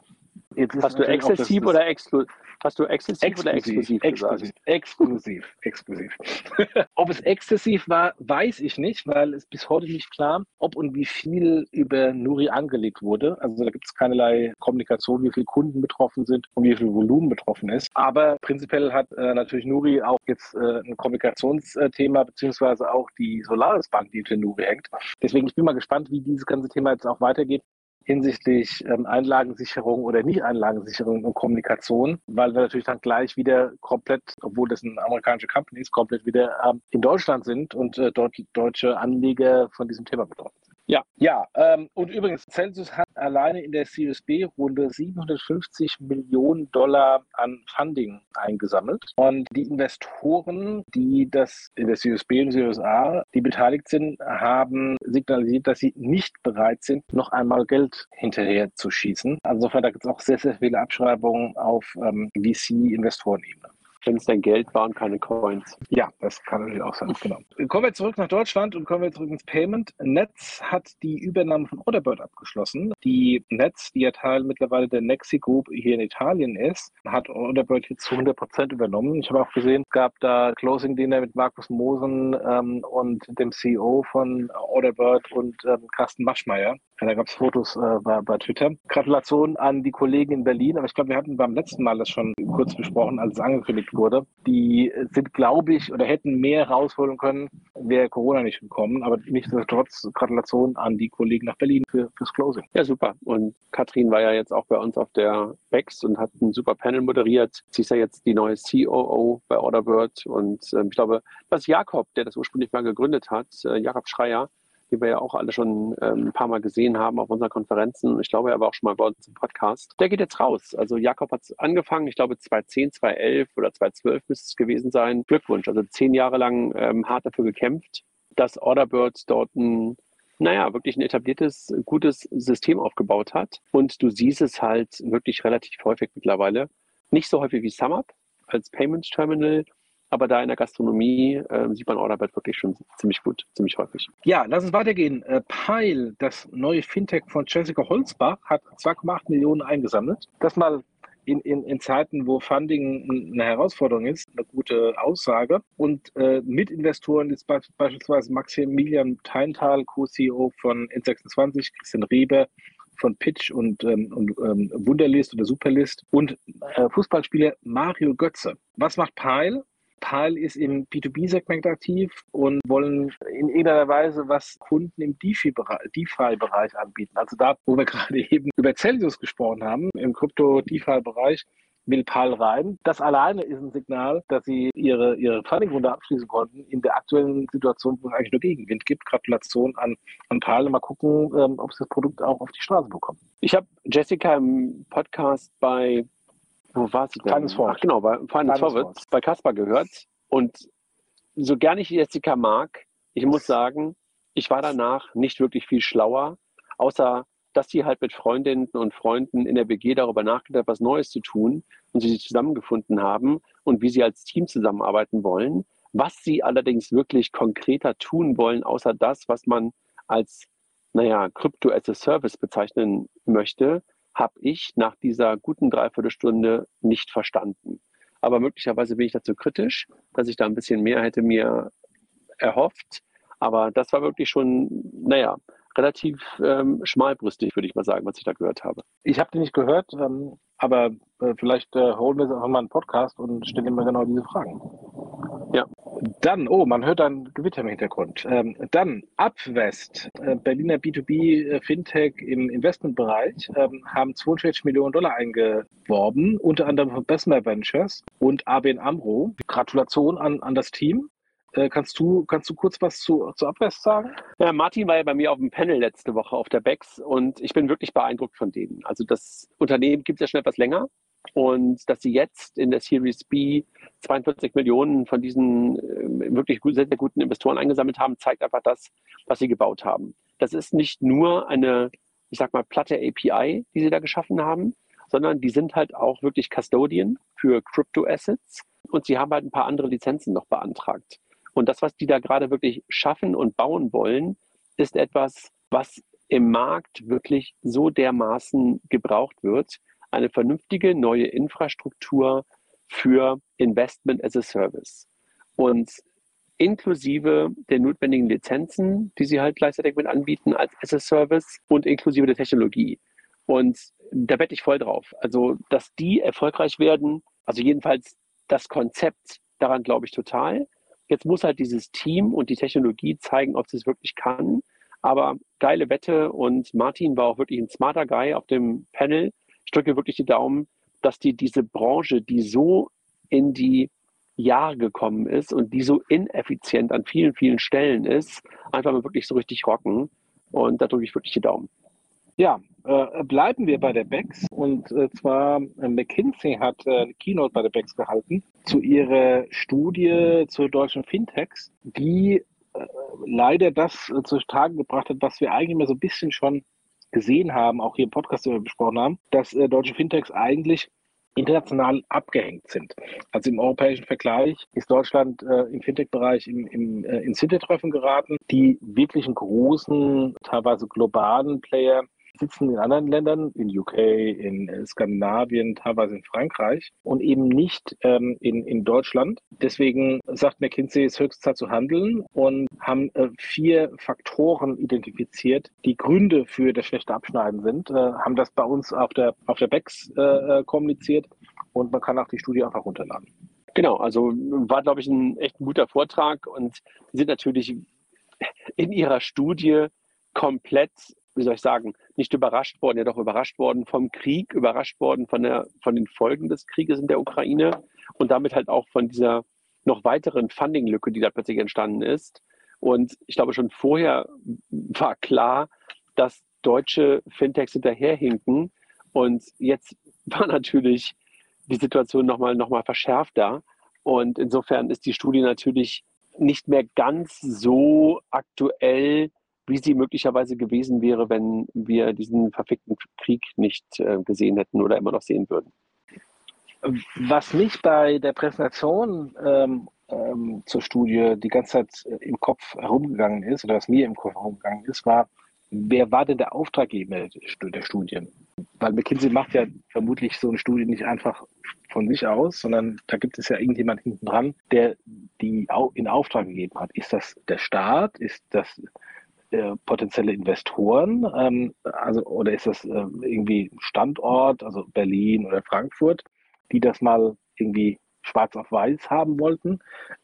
Jetzt Hast du exzessiv oder exklusiv? Hast du exzessiv exklusiv, oder exklusiv exklusiv, exklusiv, exklusiv. ob es exzessiv war, weiß ich nicht, weil es bis heute nicht klar, ob und wie viel über Nuri angelegt wurde. Also da gibt es keinerlei Kommunikation, wie viele Kunden betroffen sind und wie viel Volumen betroffen ist. Aber prinzipiell hat äh, natürlich Nuri auch jetzt äh, ein Kommunikationsthema, beziehungsweise auch die Solaris Bank, die hinter Nuri hängt. Deswegen, ich bin mal gespannt, wie dieses ganze Thema jetzt auch weitergeht hinsichtlich ähm, Einlagensicherung oder Nicht-Einlagensicherung und Kommunikation, weil wir natürlich dann gleich wieder komplett, obwohl das eine amerikanische Company ist, komplett wieder ähm, in Deutschland sind und äh, dort deutsche Anleger von diesem Thema betroffen sind. Ja, ja. Ähm, und übrigens, Celsius hat alleine in der Series B Runde 750 Millionen Dollar an Funding eingesammelt. Und die Investoren, die das in der Series und Series die beteiligt sind, haben signalisiert, dass sie nicht bereit sind, noch einmal Geld hinterher zu schießen. Also insofern, da gibt es auch sehr, sehr viele Abschreibungen auf ähm, VC-Investorenebene wenn es dein Geld war und keine Coins. Ja, das kann natürlich auch sein, genau. Kommen wir zurück nach Deutschland und kommen wir zurück ins Payment. Netz hat die Übernahme von Orderbird abgeschlossen. Die Netz, die ja Teil mittlerweile der Nexi Group hier in Italien ist, hat Orderbird jetzt zu 100 Prozent übernommen. Ich habe auch gesehen, es gab da Closing Dinner mit Markus Mosen ähm, und dem CEO von Orderbird und ähm, Carsten Maschmeyer. Da gab es Fotos äh, bei, bei Twitter. Gratulation an die Kollegen in Berlin, aber ich glaube, wir hatten beim letzten Mal das schon kurz besprochen, als es angekündigt wurde. Die sind, glaube ich, oder hätten mehr rausholen können, wäre Corona nicht gekommen. Aber nichtsdestotrotz Gratulation an die Kollegen nach Berlin für, fürs Closing. Ja, super. Und Katrin war ja jetzt auch bei uns auf der BEX und hat ein super Panel moderiert. Sie ist ja jetzt die neue COO bei Orderbird. Und äh, ich glaube, das Jakob, der das ursprünglich mal gegründet hat, äh, Jakob Schreier, die wir ja auch alle schon ähm, ein paar Mal gesehen haben auf unseren Konferenzen. Ich glaube, er war auch schon mal bei uns im Podcast. Der geht jetzt raus. Also Jakob hat angefangen, ich glaube 2010, 2011 oder 2012 müsste es gewesen sein. Glückwunsch. Also zehn Jahre lang ähm, hart dafür gekämpft, dass Orderbird dort ein naja, wirklich ein etabliertes, gutes System aufgebaut hat. Und du siehst es halt wirklich relativ häufig mittlerweile. Nicht so häufig wie SumUp als Payment Terminal, aber da in der Gastronomie äh, sieht man Orderbird wirklich schon ziemlich gut, ziemlich häufig. Ja, lass uns weitergehen. Äh, Pile, das neue Fintech von Jessica Holzbach, hat 2,8 Millionen eingesammelt. Das mal in, in, in, Zeiten, wo Funding eine Herausforderung ist, eine gute Aussage. Und äh, Mitinvestoren ist be beispielsweise Maximilian Teintal, Co-CEO von N26, Christian Reber von Pitch und, ähm, und ähm, Wunderlist oder Superlist und äh, Fußballspieler Mario Götze. Was macht Pile? PAL ist im B2B-Segment aktiv und wollen in irgendeiner Weise was Kunden im DeFi-Bereich anbieten. Also da, wo wir gerade eben über Celsius gesprochen haben, im Krypto-DeFi-Bereich, will Pal rein. Das alleine ist ein Signal, dass sie ihre, ihre Funding-Runde abschließen konnten in der aktuellen Situation, wo es eigentlich nur Gegenwind gibt. Gratulation an, an Pal. Mal gucken, ähm, ob sie das Produkt auch auf die Straße bekommen. Ich habe Jessica im Podcast bei, wo war sie denn? Finance Forward. Ach genau, bei Finance, Forward, bei Caspar gehört. Und so gerne ich Jessica mag, ich muss sagen, ich war danach nicht wirklich viel schlauer, außer dass sie halt mit Freundinnen und Freunden in der WG darüber nachgedacht, was Neues zu tun und sie sich zusammengefunden haben und wie sie als Team zusammenarbeiten wollen. Was sie allerdings wirklich konkreter tun wollen, außer das, was man als, naja, Crypto as a Service bezeichnen möchte, habe ich nach dieser guten Dreiviertelstunde nicht verstanden. Aber möglicherweise bin ich dazu kritisch, dass ich da ein bisschen mehr hätte mir erhofft. Aber das war wirklich schon, naja, relativ ähm, schmalbrüstig, würde ich mal sagen, was ich da gehört habe. Ich habe den nicht gehört, ähm, aber äh, vielleicht äh, holen wir jetzt einfach mal einen Podcast und stellen immer genau diese Fragen. Ja. Dann, oh, man hört ein Gewitter im Hintergrund. Ähm, dann, Upwest, äh, Berliner B2B-Fintech äh, im Investmentbereich, ähm, haben 42 Millionen Dollar eingeworben, unter anderem von Bessemer Ventures und ABN AMRO. Gratulation an, an das Team. Äh, kannst, du, kannst du kurz was zu, zu Upwest sagen? Ja, Martin war ja bei mir auf dem Panel letzte Woche auf der BEX und ich bin wirklich beeindruckt von denen. Also das Unternehmen gibt es ja schon etwas länger und dass sie jetzt in der Series B 42 Millionen von diesen äh, wirklich sehr, sehr guten Investoren eingesammelt haben, zeigt einfach das, was sie gebaut haben. Das ist nicht nur eine, ich sag mal, platte API, die sie da geschaffen haben, sondern die sind halt auch wirklich Custodian für Crypto Assets und sie haben halt ein paar andere Lizenzen noch beantragt. Und das, was die da gerade wirklich schaffen und bauen wollen, ist etwas, was im Markt wirklich so dermaßen gebraucht wird. Eine vernünftige neue Infrastruktur für Investment as a Service. Und inklusive der notwendigen Lizenzen, die sie halt gleichzeitig mit anbieten als as a Service und inklusive der Technologie. Und da wette ich voll drauf. Also, dass die erfolgreich werden, also jedenfalls das Konzept, daran glaube ich total. Jetzt muss halt dieses Team und die Technologie zeigen, ob sie es wirklich kann. Aber geile Wette und Martin war auch wirklich ein smarter Guy auf dem Panel. Ich drücke wirklich die Daumen, dass die diese Branche, die so in die Jahre gekommen ist und die so ineffizient an vielen, vielen Stellen ist, einfach mal wirklich so richtig rocken. Und da drücke ich wirklich die Daumen. Ja, äh, bleiben wir bei der BEX. Und äh, zwar äh, McKinsey hat äh, eine Keynote bei der BEX gehalten zu ihrer Studie zu deutschen Fintechs, die äh, leider das äh, zutage gebracht hat, was wir eigentlich immer so ein bisschen schon gesehen haben, auch hier im Podcast den wir besprochen haben, dass deutsche Fintechs eigentlich international abgehängt sind. Also im europäischen Vergleich ist Deutschland äh, im Fintech-Bereich im, im, äh, ins Hintertreffen geraten. Die wirklichen großen, teilweise globalen Player sitzen in anderen Ländern, in UK, in äh, Skandinavien, teilweise in Frankreich und eben nicht ähm, in, in Deutschland. Deswegen sagt McKinsey, es ist höchste Zeit zu handeln und haben äh, vier Faktoren identifiziert, die Gründe für das schlechte Abschneiden sind, äh, haben das bei uns auf der, auf der BEX äh, äh, kommuniziert und man kann auch die Studie einfach runterladen. Genau, also war, glaube ich, ein echt ein guter Vortrag und sind natürlich in ihrer Studie komplett wie soll ich sagen, nicht überrascht worden, ja doch überrascht worden vom Krieg, überrascht worden von, der, von den Folgen des Krieges in der Ukraine und damit halt auch von dieser noch weiteren Funding-Lücke, die da plötzlich entstanden ist. Und ich glaube, schon vorher war klar, dass deutsche Fintechs hinterherhinken. Und jetzt war natürlich die Situation nochmal noch mal verschärfter. Und insofern ist die Studie natürlich nicht mehr ganz so aktuell, wie sie möglicherweise gewesen wäre, wenn wir diesen verfickten Krieg nicht äh, gesehen hätten oder immer noch sehen würden. Was mich bei der Präsentation ähm, ähm, zur Studie die ganze Zeit äh, im Kopf herumgegangen ist, oder was mir im Kopf herumgegangen ist, war, wer war denn der Auftraggeber der Studie? Weil McKinsey macht ja vermutlich so eine Studie nicht einfach von sich aus, sondern da gibt es ja irgendjemand hinten dran, der die in Auftrag gegeben hat. Ist das der Staat? Ist das äh, potenzielle Investoren? Ähm, also, oder ist das äh, irgendwie Standort, also Berlin oder Frankfurt, die das mal irgendwie schwarz auf weiß haben wollten?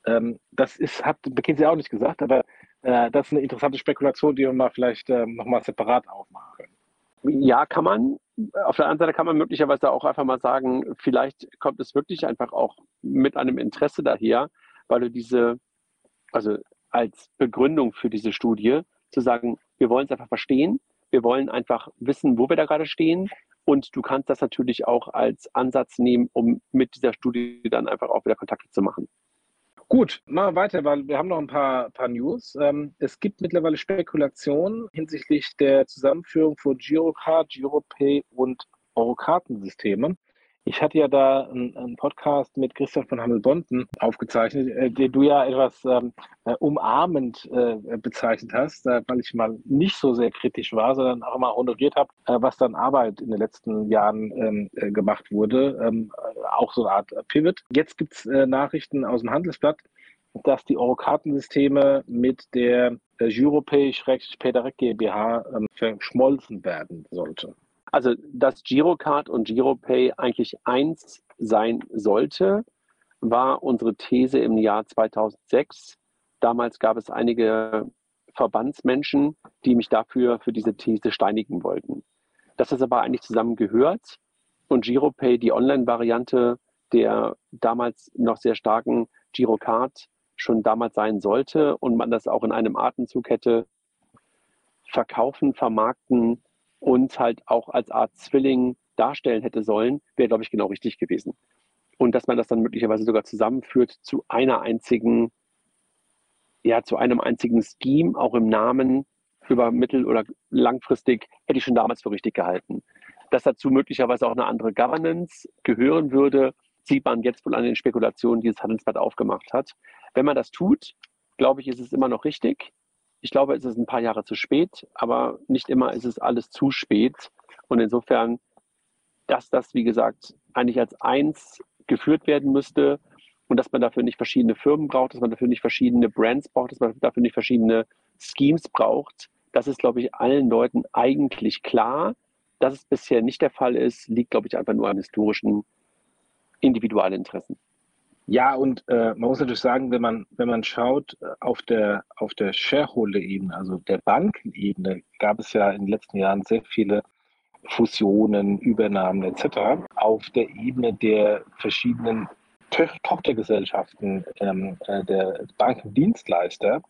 Ähm, das ist, hat McKinsey auch nicht gesagt, aber äh, das ist eine interessante Spekulation, die wir mal vielleicht äh, nochmal separat aufmachen können. Ja, kann man. Auf der anderen Seite kann man möglicherweise auch einfach mal sagen, vielleicht kommt es wirklich einfach auch mit einem Interesse daher, weil du diese, also als Begründung für diese Studie zu sagen, wir wollen es einfach verstehen, wir wollen einfach wissen, wo wir da gerade stehen und du kannst das natürlich auch als Ansatz nehmen, um mit dieser Studie dann einfach auch wieder Kontakte zu machen. Gut, machen wir weiter, weil wir haben noch ein paar, paar News. Ähm, es gibt mittlerweile Spekulationen hinsichtlich der Zusammenführung von Girocard, Giropay und Eurokartensystemen. Ich hatte ja da einen, Podcast mit Christoph von Hammel-Bonten aufgezeichnet, äh, den du ja etwas ähm, äh, umarmend äh, bezeichnet hast, äh, weil ich mal nicht so sehr kritisch war, sondern auch mal honoriert habe, äh, was dann Arbeit in den letzten Jahren ähm, äh, gemacht wurde. Ähm, auch so eine Art Pivot. Jetzt gibt es Nachrichten aus dem Handelsblatt, dass die Eurokartensysteme mit der Giropay-Peterek GmbH ähm, verschmolzen werden sollte. Also, dass Girocard und Giropay eigentlich eins sein sollte, war unsere These im Jahr 2006. Damals gab es einige Verbandsmenschen, die mich dafür für diese These steinigen wollten. Dass das aber eigentlich zusammengehört und Giropay die Online-Variante der damals noch sehr starken Girocard schon damals sein sollte und man das auch in einem Atemzug hätte verkaufen, vermarkten und halt auch als Art Zwilling darstellen hätte sollen, wäre, glaube ich, genau richtig gewesen. Und dass man das dann möglicherweise sogar zusammenführt zu einer einzigen, ja, zu einem einzigen Scheme, auch im Namen über mittel- oder langfristig, hätte ich schon damals für richtig gehalten. Dass dazu möglicherweise auch eine andere Governance gehören würde, sieht man jetzt wohl an den Spekulationen, die das Handelsblatt aufgemacht hat. Wenn man das tut, glaube ich, ist es immer noch richtig. Ich glaube, es ist ein paar Jahre zu spät, aber nicht immer ist es alles zu spät. Und insofern, dass das, wie gesagt, eigentlich als eins geführt werden müsste und dass man dafür nicht verschiedene Firmen braucht, dass man dafür nicht verschiedene Brands braucht, dass man dafür nicht verschiedene Schemes braucht, das ist, glaube ich, allen Leuten eigentlich klar. Dass es bisher nicht der Fall ist, liegt, glaube ich, einfach nur an historischen Individualinteressen. Ja, und äh, man muss natürlich sagen, wenn man, wenn man schaut, äh, auf der, auf der Shareholder-Ebene, also der Bankenebene, gab es ja in den letzten Jahren sehr viele Fusionen, Übernahmen etc. Auf der Ebene der verschiedenen to Tochtergesellschaften ähm, äh, der Bankendienstleister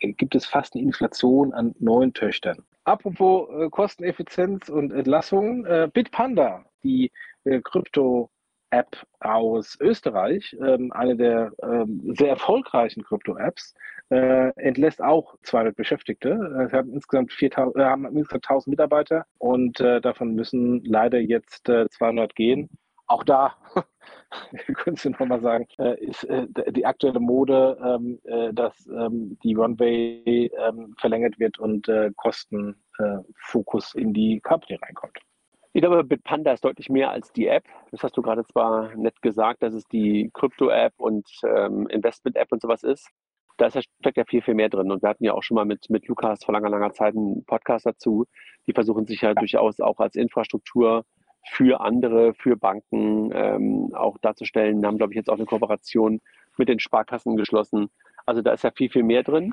äh, gibt es fast eine Inflation an neuen Töchtern. Apropos äh, Kosteneffizienz und Entlassung, äh, Bitpanda, die äh, Krypto- App aus Österreich, ähm, eine der ähm, sehr erfolgreichen Krypto-Apps, äh, entlässt auch 200 Beschäftigte. Äh, sie haben insgesamt, 4000, äh, 1000 Mitarbeiter und davon müssen leider jetzt 200 äh, gehen. Auch da, können Sie nochmal sagen, ist die aktuelle Mode, ähm, dass die Runway verlängert wird und Kostenfokus in die Company reinkommt. Ich glaube, Bitpanda ist deutlich mehr als die App. Das hast du gerade zwar nett gesagt, dass es die Krypto-App und ähm, Investment-App und sowas ist. Da ist ja, steckt ja viel, viel mehr drin. Und wir hatten ja auch schon mal mit, mit Lukas vor langer, langer Zeit einen Podcast dazu. Die versuchen sich ja durchaus auch als Infrastruktur für andere, für Banken ähm, auch darzustellen. Wir haben, glaube ich, jetzt auch eine Kooperation mit den Sparkassen geschlossen. Also da ist ja viel, viel mehr drin.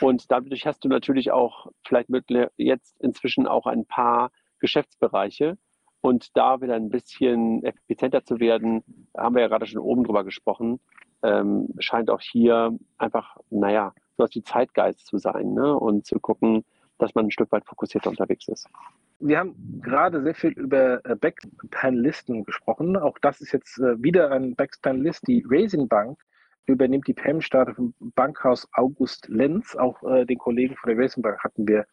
Und dadurch hast du natürlich auch vielleicht mit jetzt inzwischen auch ein paar Geschäftsbereiche. Und da wieder ein bisschen effizienter zu werden, haben wir ja gerade schon oben drüber gesprochen, ähm, scheint auch hier einfach, naja, so was wie Zeitgeist zu sein ne? und zu gucken, dass man ein Stück weit fokussierter unterwegs ist. Wir haben gerade sehr viel über äh, Backpanelisten gesprochen. Auch das ist jetzt äh, wieder ein Backpanelist, die Raising Bank übernimmt die PEM-Starte vom Bankhaus August Lenz. Auch äh, den Kollegen von der Racing Bank hatten wir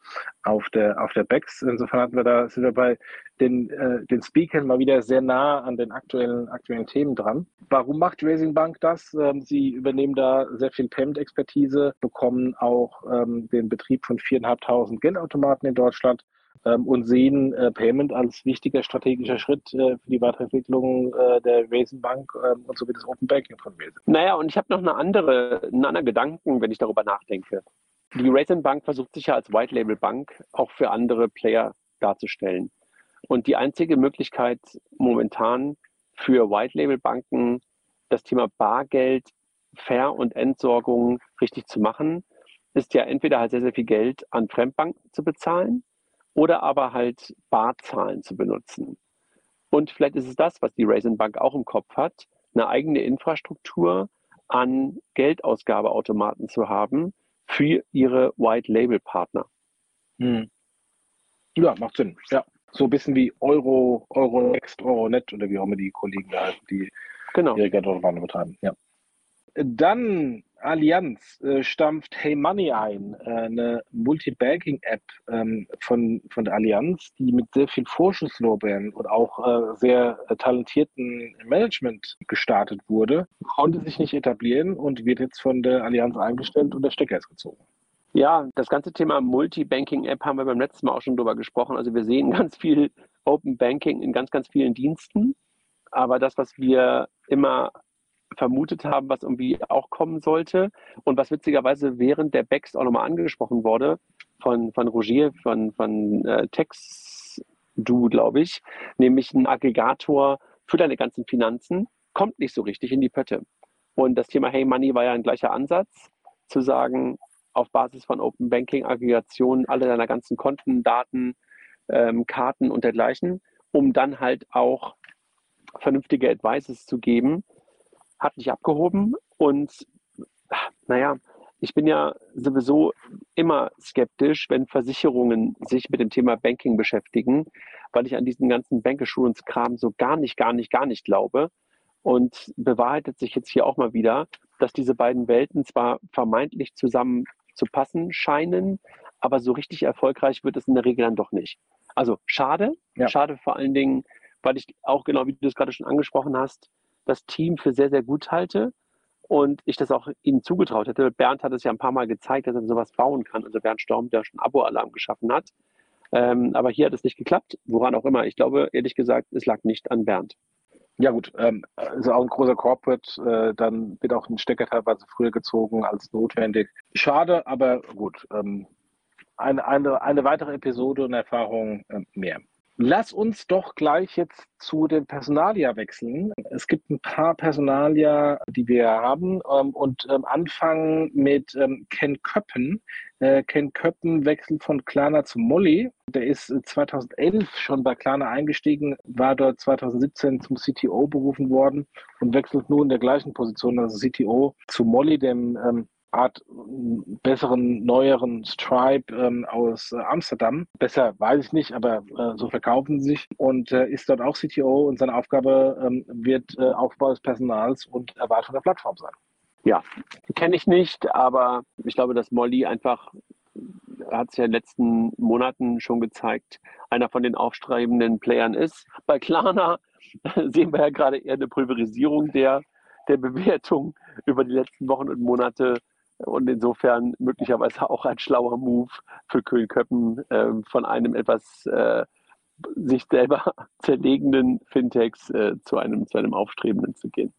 auf der, auf der BEX. Insofern hatten wir da, sind wir bei den, äh, den Speakern mal wieder sehr nah an den aktuellen, aktuellen Themen dran. Warum macht Racing Bank das? Ähm, sie übernehmen da sehr viel Payment-Expertise, bekommen auch ähm, den Betrieb von 4.500 Geldautomaten in Deutschland und sehen äh, Payment als wichtiger strategischer Schritt äh, für die Weiterentwicklung äh, der Raisin Bank ähm, und sowie des Open Banking von Raisin. Naja, und ich habe noch eine andere, einen anderen Gedanken, wenn ich darüber nachdenke. Die Raisin Bank versucht sich ja als White Label Bank auch für andere Player darzustellen. Und die einzige Möglichkeit momentan für White Label Banken, das Thema Bargeld, Fair- und Entsorgung richtig zu machen, ist ja entweder halt sehr, sehr viel Geld an Fremdbanken zu bezahlen oder aber halt Barzahlen zu benutzen. Und vielleicht ist es das, was die Raisin Bank auch im Kopf hat, eine eigene Infrastruktur an Geldausgabeautomaten zu haben für ihre White-Label-Partner. Hm. Ja, macht Sinn. Ja. So ein bisschen wie Euro, Euronext, Euronet oder wie auch immer die Kollegen da die genau. ihre Geldautomaten betreiben. Ja. Dann Allianz äh, stampft Hey Money ein, äh, eine Multibanking-App ähm, von, von der Allianz, die mit sehr viel Vorschusslorbeeren und auch äh, sehr äh, talentierten Management gestartet wurde, konnte sich nicht etablieren und wird jetzt von der Allianz eingestellt und der Stecker ist gezogen. Ja, das ganze Thema Multibanking-App haben wir beim letzten Mal auch schon drüber gesprochen. Also wir sehen ganz viel Open Banking in ganz, ganz vielen Diensten. Aber das, was wir immer vermutet haben, was irgendwie auch kommen sollte und was witzigerweise während der Backs auch nochmal angesprochen wurde von, von Rogier, von, von äh, TextDo, glaube ich, nämlich ein Aggregator für deine ganzen Finanzen, kommt nicht so richtig in die Pötte. Und das Thema Hey Money war ja ein gleicher Ansatz, zu sagen, auf Basis von Open Banking Aggregationen alle deiner ganzen Konten, Daten, ähm, Karten und dergleichen, um dann halt auch vernünftige Advices zu geben, hat nicht abgehoben. Und naja, ich bin ja sowieso immer skeptisch, wenn Versicherungen sich mit dem Thema Banking beschäftigen, weil ich an diesen ganzen Bankassurance-Kram so gar nicht, gar nicht, gar nicht glaube. Und bewahrheitet sich jetzt hier auch mal wieder, dass diese beiden Welten zwar vermeintlich zusammen zu passen scheinen, aber so richtig erfolgreich wird es in der Regel dann doch nicht. Also schade, ja. schade vor allen Dingen, weil ich auch genau wie du es gerade schon angesprochen hast, das Team für sehr, sehr gut halte und ich das auch ihnen zugetraut hätte. Bernd hat es ja ein paar Mal gezeigt, dass er sowas bauen kann. Also Bernd Storm, der schon Abo-Alarm geschaffen hat. Ähm, aber hier hat es nicht geklappt, woran auch immer. Ich glaube, ehrlich gesagt, es lag nicht an Bernd. Ja gut, ähm, ist auch ein großer Corporate, äh, dann wird auch ein Stecker teilweise früher gezogen als notwendig. Schade, aber gut. Ähm, eine, eine, eine weitere Episode und Erfahrung äh, mehr. Lass uns doch gleich jetzt zu den Personalia wechseln. Es gibt ein paar Personalia, die wir haben ähm, und ähm, anfangen mit ähm, Ken Köppen. Äh, Ken Köppen wechselt von Klarna zu Molly. Der ist 2011 äh, schon bei Klarna eingestiegen, war dort 2017 zum CTO berufen worden und wechselt nun in der gleichen Position, also CTO, zu Molly, dem Art besseren, neueren Stripe ähm, aus äh, Amsterdam. Besser weiß ich nicht, aber äh, so verkaufen sie sich und äh, ist dort auch CTO und seine Aufgabe ähm, wird äh, Aufbau des Personals und Erweiterung der Plattform sein. Ja, kenne ich nicht, aber ich glaube, dass Molly einfach hat sich ja in den letzten Monaten schon gezeigt, einer von den aufstrebenden Playern ist. Bei Klarna sehen wir ja gerade eher eine Pulverisierung der, der Bewertung über die letzten Wochen und Monate und insofern möglicherweise auch ein schlauer Move für Köln-Köppen äh, von einem etwas äh, sich selber zerlegenden Fintechs äh, zu, einem, zu einem aufstrebenden zu gehen.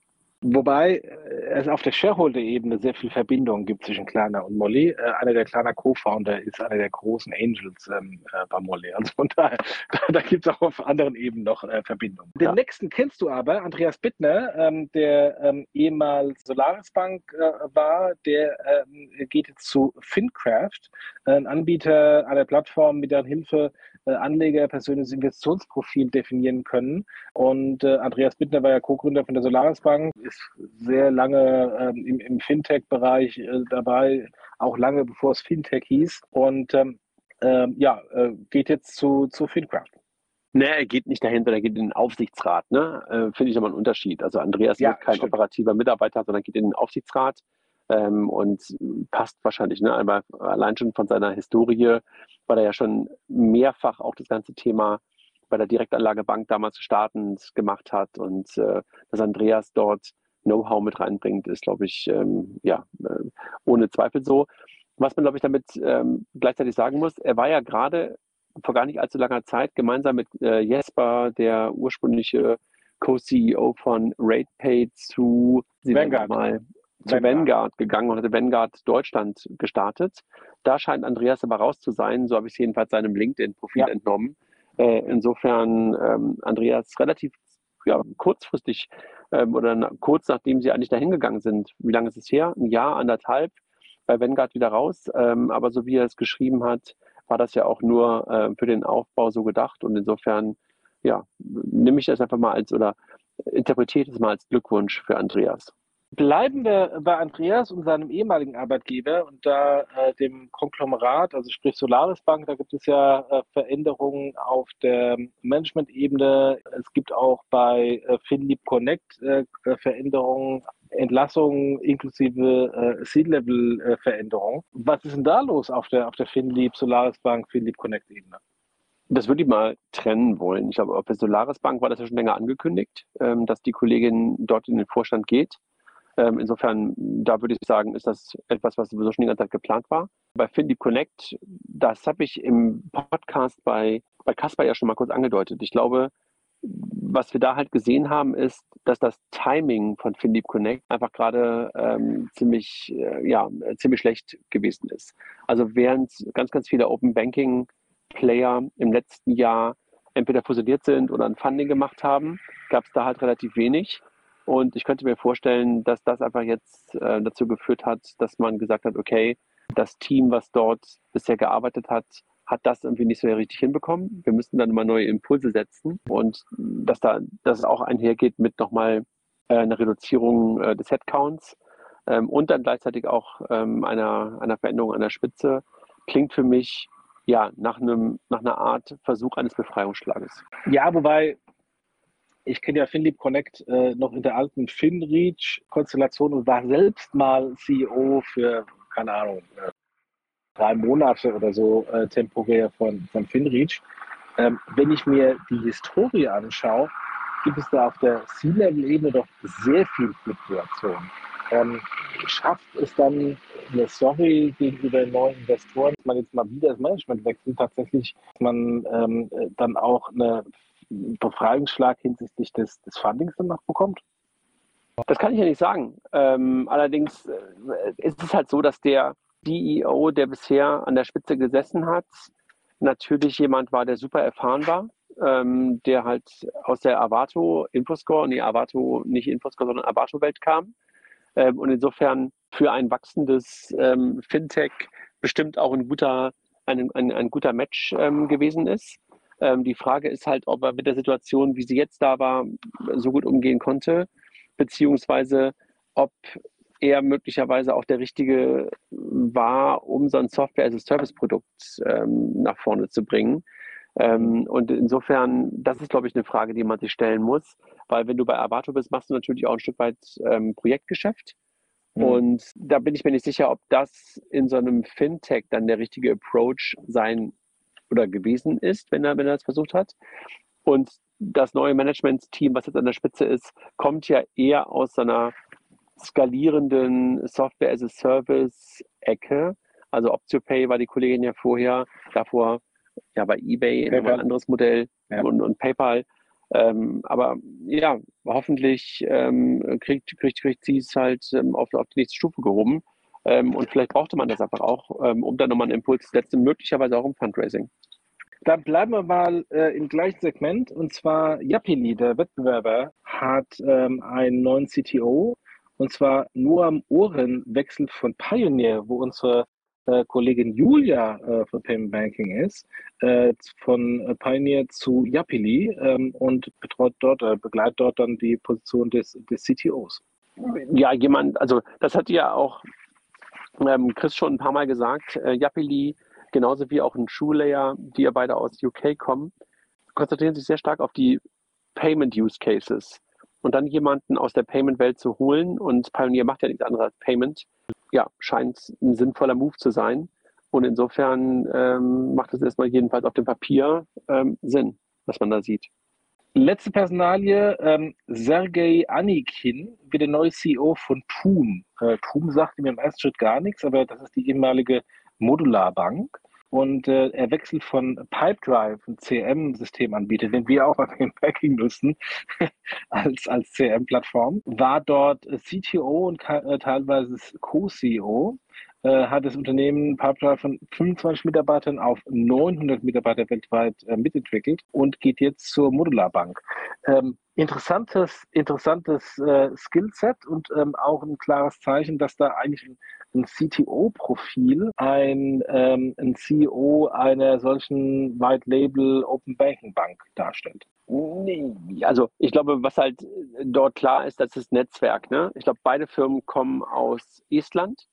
Wobei äh, es auf der Shareholder-Ebene sehr viel Verbindung gibt zwischen Klarna und Molly. Äh, einer der Klarna Co-Founder ist einer der großen Angels ähm, äh, bei Molly. Also von daher, da, da gibt es auch auf anderen Ebenen noch äh, Verbindungen. Den ja. nächsten kennst du aber, Andreas Bittner, ähm, der ähm, ehemals Solaris Bank äh, war, der ähm, geht jetzt zu FinCraft, ein Anbieter einer Plattform, mit deren Hilfe Anleger persönliches Investitionsprofil definieren können. Und äh, Andreas Bittner war ja Co-Gründer von der Solaris Bank, ist sehr lange ähm, im, im Fintech-Bereich äh, dabei, auch lange bevor es Fintech hieß. Und ähm, ähm ja, äh, geht jetzt zu, zu FinCraft. Nee, er geht nicht dahinter, er geht in den Aufsichtsrat. Ne? Äh, Finde ich aber einen Unterschied. Also Andreas ja, wird kein stimmt. operativer Mitarbeiter, sondern geht in den Aufsichtsrat ähm, und passt wahrscheinlich. Ne? Aber allein schon von seiner Historie, weil er ja schon mehrfach auch das ganze Thema bei der Direktanlagebank damals startend gemacht hat und äh, dass Andreas dort Know-how mit reinbringt, ist, glaube ich, ähm, ja, äh, ohne Zweifel so. Was man, glaube ich, damit ähm, gleichzeitig sagen muss, er war ja gerade vor gar nicht allzu langer Zeit gemeinsam mit äh, Jesper, der ursprüngliche Co-CEO von RatePay zu Vanguard. Mal, zu Vanguard. Vanguard gegangen und hatte Vanguard Deutschland gestartet. Da scheint Andreas aber raus zu sein, so habe ich es jedenfalls seinem LinkedIn-Profil ja. entnommen. Äh, insofern ähm, Andreas relativ ja, kurzfristig ähm, oder na, kurz nachdem sie eigentlich dahin gegangen sind. Wie lange ist es her? Ein Jahr, anderthalb bei Vanguard wieder raus. Ähm, aber so wie er es geschrieben hat, war das ja auch nur äh, für den Aufbau so gedacht. Und insofern, ja, nehme ich das einfach mal als oder interpretiere es mal als Glückwunsch für Andreas. Bleiben wir bei Andreas und seinem ehemaligen Arbeitgeber und da äh, dem Konglomerat, also sprich Solaris Bank, da gibt es ja äh, Veränderungen auf der Management-Ebene. Es gibt auch bei äh, FinLeap Connect äh, Veränderungen, Entlassungen inklusive äh, C-Level-Veränderungen. Was ist denn da los auf der, auf der FinLeap Solaris Bank, FinLeap Connect Ebene? Das würde ich mal trennen wollen. Ich glaube, auf der Solaris Bank war das ja schon länger angekündigt, ähm, dass die Kollegin dort in den Vorstand geht. Ähm, insofern, da würde ich sagen, ist das etwas, was sowieso schon die ganze Zeit geplant war. Bei Findy Connect, das habe ich im Podcast bei, bei Kasper ja schon mal kurz angedeutet. Ich glaube, was wir da halt gesehen haben, ist, dass das Timing von FinDeep Connect einfach gerade ähm, ziemlich, äh, ja, ziemlich schlecht gewesen ist. Also während ganz, ganz viele Open Banking Player im letzten Jahr entweder fusioniert sind oder ein Funding gemacht haben, gab es da halt relativ wenig. Und ich könnte mir vorstellen, dass das einfach jetzt äh, dazu geführt hat, dass man gesagt hat, okay, das Team, was dort bisher gearbeitet hat, hat das irgendwie nicht so richtig hinbekommen. Wir müssen dann mal neue Impulse setzen und dass da das auch einhergeht mit nochmal äh, einer Reduzierung äh, des Headcounts ähm, und dann gleichzeitig auch ähm, einer, einer Veränderung an der Spitze, klingt für mich ja nach einem nach einer Art Versuch eines Befreiungsschlages. Ja, wobei ich kenne ja FinLeap Connect äh, noch in der alten FinReach-Konstellation und war selbst mal CEO für, keine Ahnung, äh, drei Monate oder so äh, temporär von, von FinReach. Ähm, wenn ich mir die Historie anschaue, gibt es da auf der C-Level-Ebene doch sehr viel Fluktuation. Ähm, schafft es dann eine Story gegenüber neuen Investoren, dass man jetzt mal wieder das Management wechselt, tatsächlich, dass man ähm, dann auch eine Befreiungsschlag hinsichtlich des, des Fundings dann noch bekommt? Das kann ich ja nicht sagen. Ähm, allerdings äh, ist es halt so, dass der CEO, der bisher an der Spitze gesessen hat, natürlich jemand war, der super erfahren war, ähm, der halt aus der Avato Infoscore, nee, Avato, nicht Infoscore, sondern Avato-Welt kam. Ähm, und insofern für ein wachsendes ähm, Fintech bestimmt auch ein guter, ein, ein, ein guter Match ähm, gewesen ist. Ähm, die Frage ist halt, ob er mit der Situation, wie sie jetzt da war, so gut umgehen konnte, beziehungsweise ob er möglicherweise auch der Richtige war, um so ein Software-as-a-Service-Produkt ähm, nach vorne zu bringen. Ähm, und insofern, das ist, glaube ich, eine Frage, die man sich stellen muss, weil wenn du bei Avato bist, machst du natürlich auch ein Stück weit ähm, Projektgeschäft. Mhm. Und da bin ich mir nicht sicher, ob das in so einem Fintech dann der richtige Approach sein oder gewesen ist, wenn er, wenn er das versucht hat. Und das neue Management-Team, was jetzt an der Spitze ist, kommt ja eher aus einer skalierenden Software-as-a-Service-Ecke. Also OptioPay war die Kollegin ja vorher, davor ja bei eBay ein anderes Modell ja. und, und PayPal. Ähm, aber ja, hoffentlich ähm, kriegt, kriegt, kriegt sie es halt ähm, auf, auf die nächste Stufe gehoben. Ähm, und vielleicht brauchte man das einfach auch, ähm, um dann nochmal einen Impuls zu setzen, möglicherweise auch im Fundraising. Dann bleiben wir mal äh, im gleichen Segment und zwar Yapili, der Wettbewerber, hat ähm, einen neuen CTO und zwar nur am Ohrenwechsel von Pioneer, wo unsere äh, Kollegin Julia äh, von Payment Banking ist, äh, von Pioneer zu Yapili ähm, und betreut dort, äh, begleitet dort dann die Position des, des CTOs. Ja, jemand, also das hat ja auch ähm, Chris schon ein paar Mal gesagt, äh, Yapili, genauso wie auch ein Shoelayer, die ja beide aus UK kommen, konzentrieren sich sehr stark auf die Payment Use Cases. Und dann jemanden aus der Payment-Welt zu holen und Pioneer macht ja nichts anderes als Payment, ja, scheint ein sinnvoller Move zu sein. Und insofern ähm, macht es erstmal jedenfalls auf dem Papier ähm, Sinn, was man da sieht. Letzte Personalie, ähm, Sergei Anikin wird der neue CEO von TUM. Äh, TUM sagte mir im ersten Schritt gar nichts, aber das ist die ehemalige Modularbank. Und äh, er wechselt von Pipedrive, ein CM-Systemanbieter, den wir auch beim Packing nutzen, als, als CM-Plattform, war dort CTO und äh, teilweise Co-CEO äh, hat das Unternehmen Pipedrive von 25 Mitarbeitern auf 900 Mitarbeiter weltweit äh, mitentwickelt und geht jetzt zur Modularbank. Ähm, interessantes interessantes äh, Skillset und ähm, auch ein klares Zeichen, dass da eigentlich ein, ein CTO-Profil ein, ähm, ein CEO einer solchen White Label Open Banking Bank darstellt. Nee, also ich glaube, was halt dort klar ist, das ist Netzwerk. Ne? Ich glaube, beide Firmen kommen aus Estland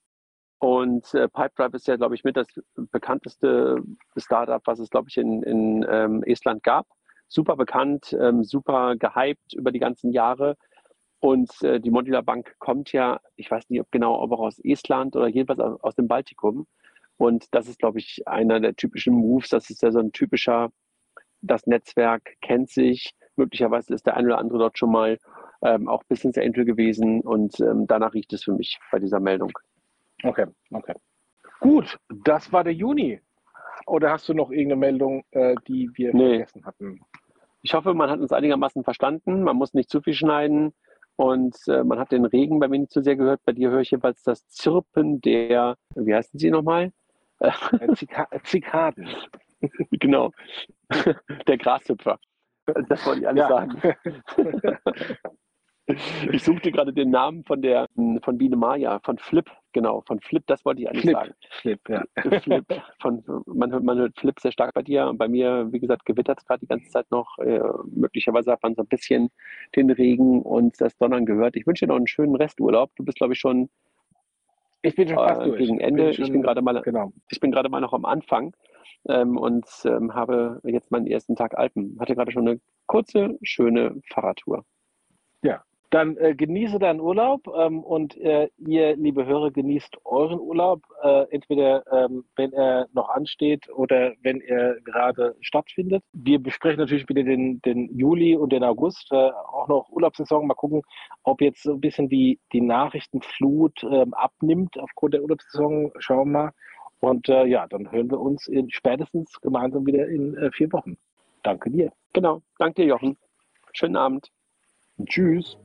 und äh, Pipedrive ist ja, glaube ich, mit das bekannteste Startup, was es, glaube ich, in, in ähm, Estland gab. Super bekannt, ähm, super gehypt über die ganzen Jahre. Und äh, die Modular Bank kommt ja, ich weiß nicht ob genau, ob auch aus Estland oder jedenfalls aus, dem Baltikum. Und das ist, glaube ich, einer der typischen Moves. Das ist ja so ein typischer, das Netzwerk kennt sich. Möglicherweise ist der ein oder andere dort schon mal ähm, auch Business Angel gewesen. Und ähm, danach riecht es für mich bei dieser Meldung. Okay, okay. Gut, das war der Juni. Oder hast du noch irgendeine Meldung, äh, die wir nee. vergessen hatten? Ich hoffe, man hat uns einigermaßen verstanden. Man muss nicht zu viel schneiden. Und äh, man hat den Regen bei mir nicht zu sehr gehört. Bei dir höre ich jeweils das Zirpen der, wie heißen sie nochmal? Äh, Zika Zikaden. genau. der Grashüpfer. Das wollte ich alles ja. sagen. Ich suchte gerade den Namen von der von Biene Maya, von Flip, genau, von Flip, das wollte ich eigentlich Flip, sagen. Flip, ja. Flip. Von, man, hört, man hört Flip sehr stark bei dir und bei mir, wie gesagt, gewittert es gerade die ganze Zeit noch. Äh, möglicherweise hat man so ein bisschen den Regen und das Donnern gehört. Ich wünsche dir noch einen schönen Resturlaub. Du bist, glaube ich, schon, ich bin schon fast äh, gegen Ende. Bin schon, ich bin gerade mal, genau. ich bin gerade mal noch am Anfang. Ähm, und ähm, habe jetzt meinen ersten Tag Alpen. Hatte gerade schon eine kurze, schöne Fahrradtour. Ja, dann äh, genieße deinen Urlaub ähm, und äh, ihr, liebe Hörer, genießt euren Urlaub, äh, entweder ähm, wenn er noch ansteht oder wenn er gerade stattfindet. Wir besprechen natürlich wieder den, den Juli und den August, äh, auch noch Urlaubssaison. Mal gucken, ob jetzt so ein bisschen die, die Nachrichtenflut ähm, abnimmt aufgrund der Urlaubssaison. Schauen wir mal. Und äh, ja, dann hören wir uns in, spätestens gemeinsam wieder in äh, vier Wochen. Danke dir. Genau. Danke dir, Jochen. Schönen Abend. Tschüss.